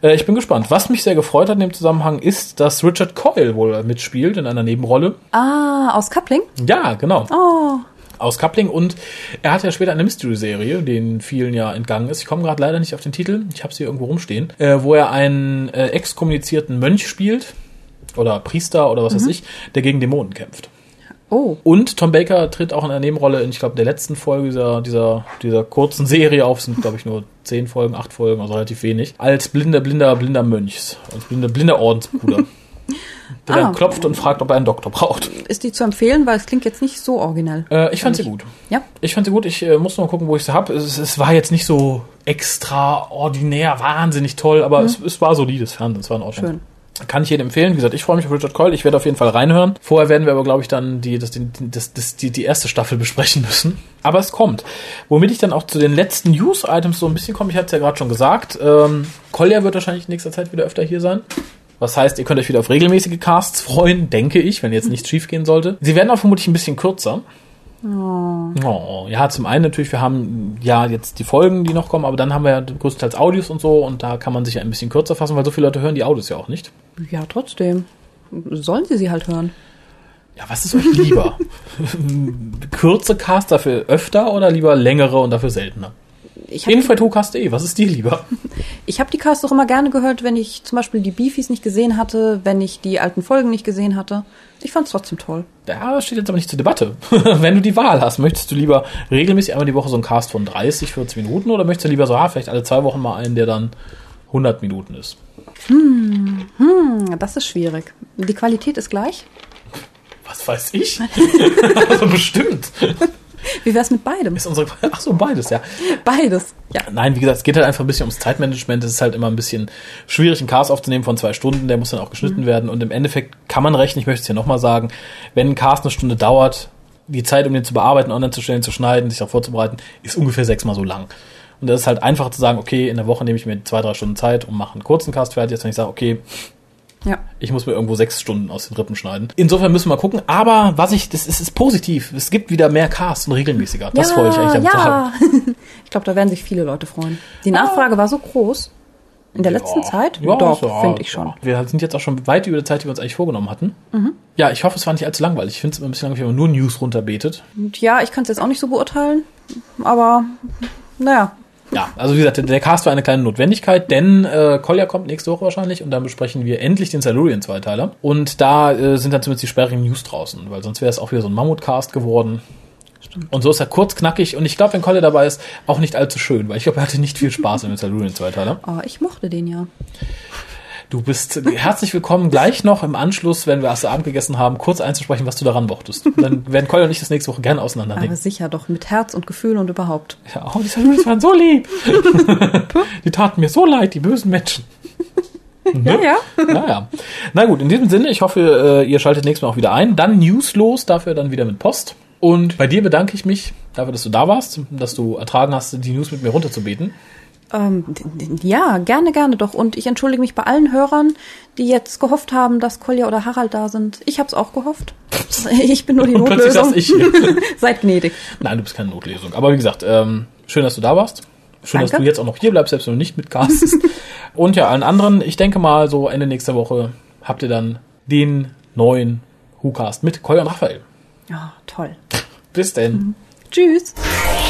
Äh, ich bin gespannt. Was mich sehr gefreut hat in dem Zusammenhang ist, dass Richard Coyle wohl mitspielt in einer Nebenrolle. Ah, aus Coupling? Ja, genau. Oh aus Coupling und er hat ja später eine Mystery-Serie, den vielen ja entgangen ist. Ich komme gerade leider nicht auf den Titel, ich habe sie irgendwo rumstehen, äh, wo er einen äh, exkommunizierten Mönch spielt oder Priester oder was mhm. weiß ich, der gegen Dämonen kämpft. Oh. Und Tom Baker tritt auch in einer Nebenrolle in, ich glaube, der letzten Folge dieser, dieser, dieser kurzen Serie auf. Es sind, glaube ich, nur zehn Folgen, acht Folgen, also relativ wenig. Als blinder, blinder, blinder Mönchs. Als blinder, blinder Ordensbruder. der ah. dann klopft und fragt, ob er einen Doktor braucht. Ist die zu empfehlen, weil es klingt jetzt nicht so originell. Äh, ich fand sie gut. Ja. Ich fand sie gut. Ich äh, muss noch mal gucken, wo ich sie habe. Es, es, war jetzt nicht so extraordinär, wahnsinnig toll, aber mhm. es, es, war solides Fernsehen. Es war in Ordnung. Schön. Kann ich jedem empfehlen. Wie gesagt, ich freue mich auf Richard Coyle. Ich werde auf jeden Fall reinhören. Vorher werden wir aber, glaube ich, dann die, das, das, das, die, die erste Staffel besprechen müssen. Aber es kommt. Womit ich dann auch zu den letzten News-Items so ein bisschen komme. Ich hatte es ja gerade schon gesagt. Ähm, Collier wird wahrscheinlich in nächster Zeit wieder öfter hier sein. Was heißt, ihr könnt euch wieder auf regelmäßige Casts freuen, denke ich, wenn jetzt nichts schief gehen sollte. Sie werden auch vermutlich ein bisschen kürzer. Oh. oh. Ja, zum einen natürlich, wir haben ja jetzt die Folgen, die noch kommen, aber dann haben wir ja größtenteils Audios und so und da kann man sich ja ein bisschen kürzer fassen, weil so viele Leute hören die Audios ja auch nicht. Ja, trotzdem. Sollen sie sie halt hören? Ja, was ist euch lieber? Kürze Cast dafür öfter oder lieber längere und dafür seltener? Ich Info.cast.de, was ist dir lieber? Ich habe die Cast auch immer gerne gehört, wenn ich zum Beispiel die Beefies nicht gesehen hatte, wenn ich die alten Folgen nicht gesehen hatte. Ich fand es trotzdem toll. Ja, das steht jetzt aber nicht zur Debatte. wenn du die Wahl hast, möchtest du lieber regelmäßig einmal die Woche so einen Cast von 30, 40 Minuten oder möchtest du lieber so, ah, vielleicht alle zwei Wochen mal einen, der dann 100 Minuten ist? Hm, hm, das ist schwierig. Die Qualität ist gleich? Was weiß ich? also bestimmt. Wie wär's mit beidem? Ist unsere, ach so, beides, ja. Beides. Ja. Nein, wie gesagt, es geht halt einfach ein bisschen ums Zeitmanagement. Es ist halt immer ein bisschen schwierig, einen Cast aufzunehmen von zwei Stunden. Der muss dann auch geschnitten Mhm. werden. Und im Endeffekt kann man rechnen, ich möchte es hier nochmal sagen, wenn ein Cast eine Stunde dauert, die Zeit, um den zu bearbeiten, online zu stellen, zu schneiden, sich darauf vorzubereiten, ist ungefähr sechsmal so lang. Und das ist halt einfach zu sagen, okay, in der Woche nehme ich mir zwei, drei Stunden Zeit und mache einen kurzen Cast fertig. Jetzt wenn ich sage, okay, Ja. ich muss mir irgendwo sechs Stunden aus den Rippen schneiden. Insofern müssen wir mal gucken. Aber was ich, das ist, ist positiv. Es gibt wieder mehr Casts und regelmäßiger. Das ja, wollte ich eigentlich damit sagen. ja. ich glaube, da werden sich viele Leute freuen. Die Nachfrage war so groß. In der letzten Zeit? Ja, Doch, ja, finde ich ja. schon. Wir sind jetzt auch schon weit über die Zeit, die wir uns eigentlich vorgenommen hatten. Mhm. Ja, ich hoffe, es war nicht allzu langweilig. Ich finde es immer ein bisschen langweilig, wenn man nur News runterbetet. Und ja, ich kann es jetzt auch nicht so beurteilen. Aber, naja. Ja, also wie gesagt, der- Cast war eine kleine Notwendigkeit, denn äh, Kolja kommt nächste Woche wahrscheinlich und dann besprechen wir endlich den Silurian Zweiteiler. Und da äh, sind dann zumindest die sperrigen News draußen, weil sonst wäre es auch wieder so ein Mammutcast geworden. Und so ist er kurz, knackig und ich glaube, wenn Kolja dabei ist, auch nicht allzu schön, weil ich glaube, er hatte nicht viel Spaß mit dem Silurian Zweiteiler. Oh, ich mochte den ja. Du bist herzlich willkommen, gleich noch im Anschluss, wenn wir erst Abend gegessen haben, kurz einzusprechen, was du daran mochtest. Dann werden Kolja und ich das nächste Woche gerne auseinandernehmen. Aber sicher doch, mit Herz und Gefühl und überhaupt. Ja, oh, die Salutis waren so lieb. die taten mir so leid, die bösen Menschen. Ja, ja. Naja. Na gut, in diesem Sinne, ich hoffe, äh, ihr schaltet nächstes Mal auch wieder ein. Dann newslos, dafür dann wieder mit Post. Und bei dir bedanke ich mich dafür, dass du da warst, dass du ertragen hast, die News mit mir runterzubeten. Ähm, ja, gerne, gerne doch. Und ich entschuldige mich bei allen Hörern, die jetzt gehofft haben, dass Kolja oder Harald da sind. Ich habe es auch gehofft. Ich bin nur die Und Notlösung. ich hier. Seid gnädig. Nein, du bist keine Notlesung. Aber wie gesagt, ähm, schön, dass du da warst. Schön, dass Danke. du jetzt auch noch hier bleibst, selbst wenn du nicht mitcastest. Und ja, allen anderen, ich denke mal, so Ende nächster Woche habt ihr dann den neuen WhoCast mit Kolja und Raphael. Ja, toll. Bis denn. Tschüss. Thank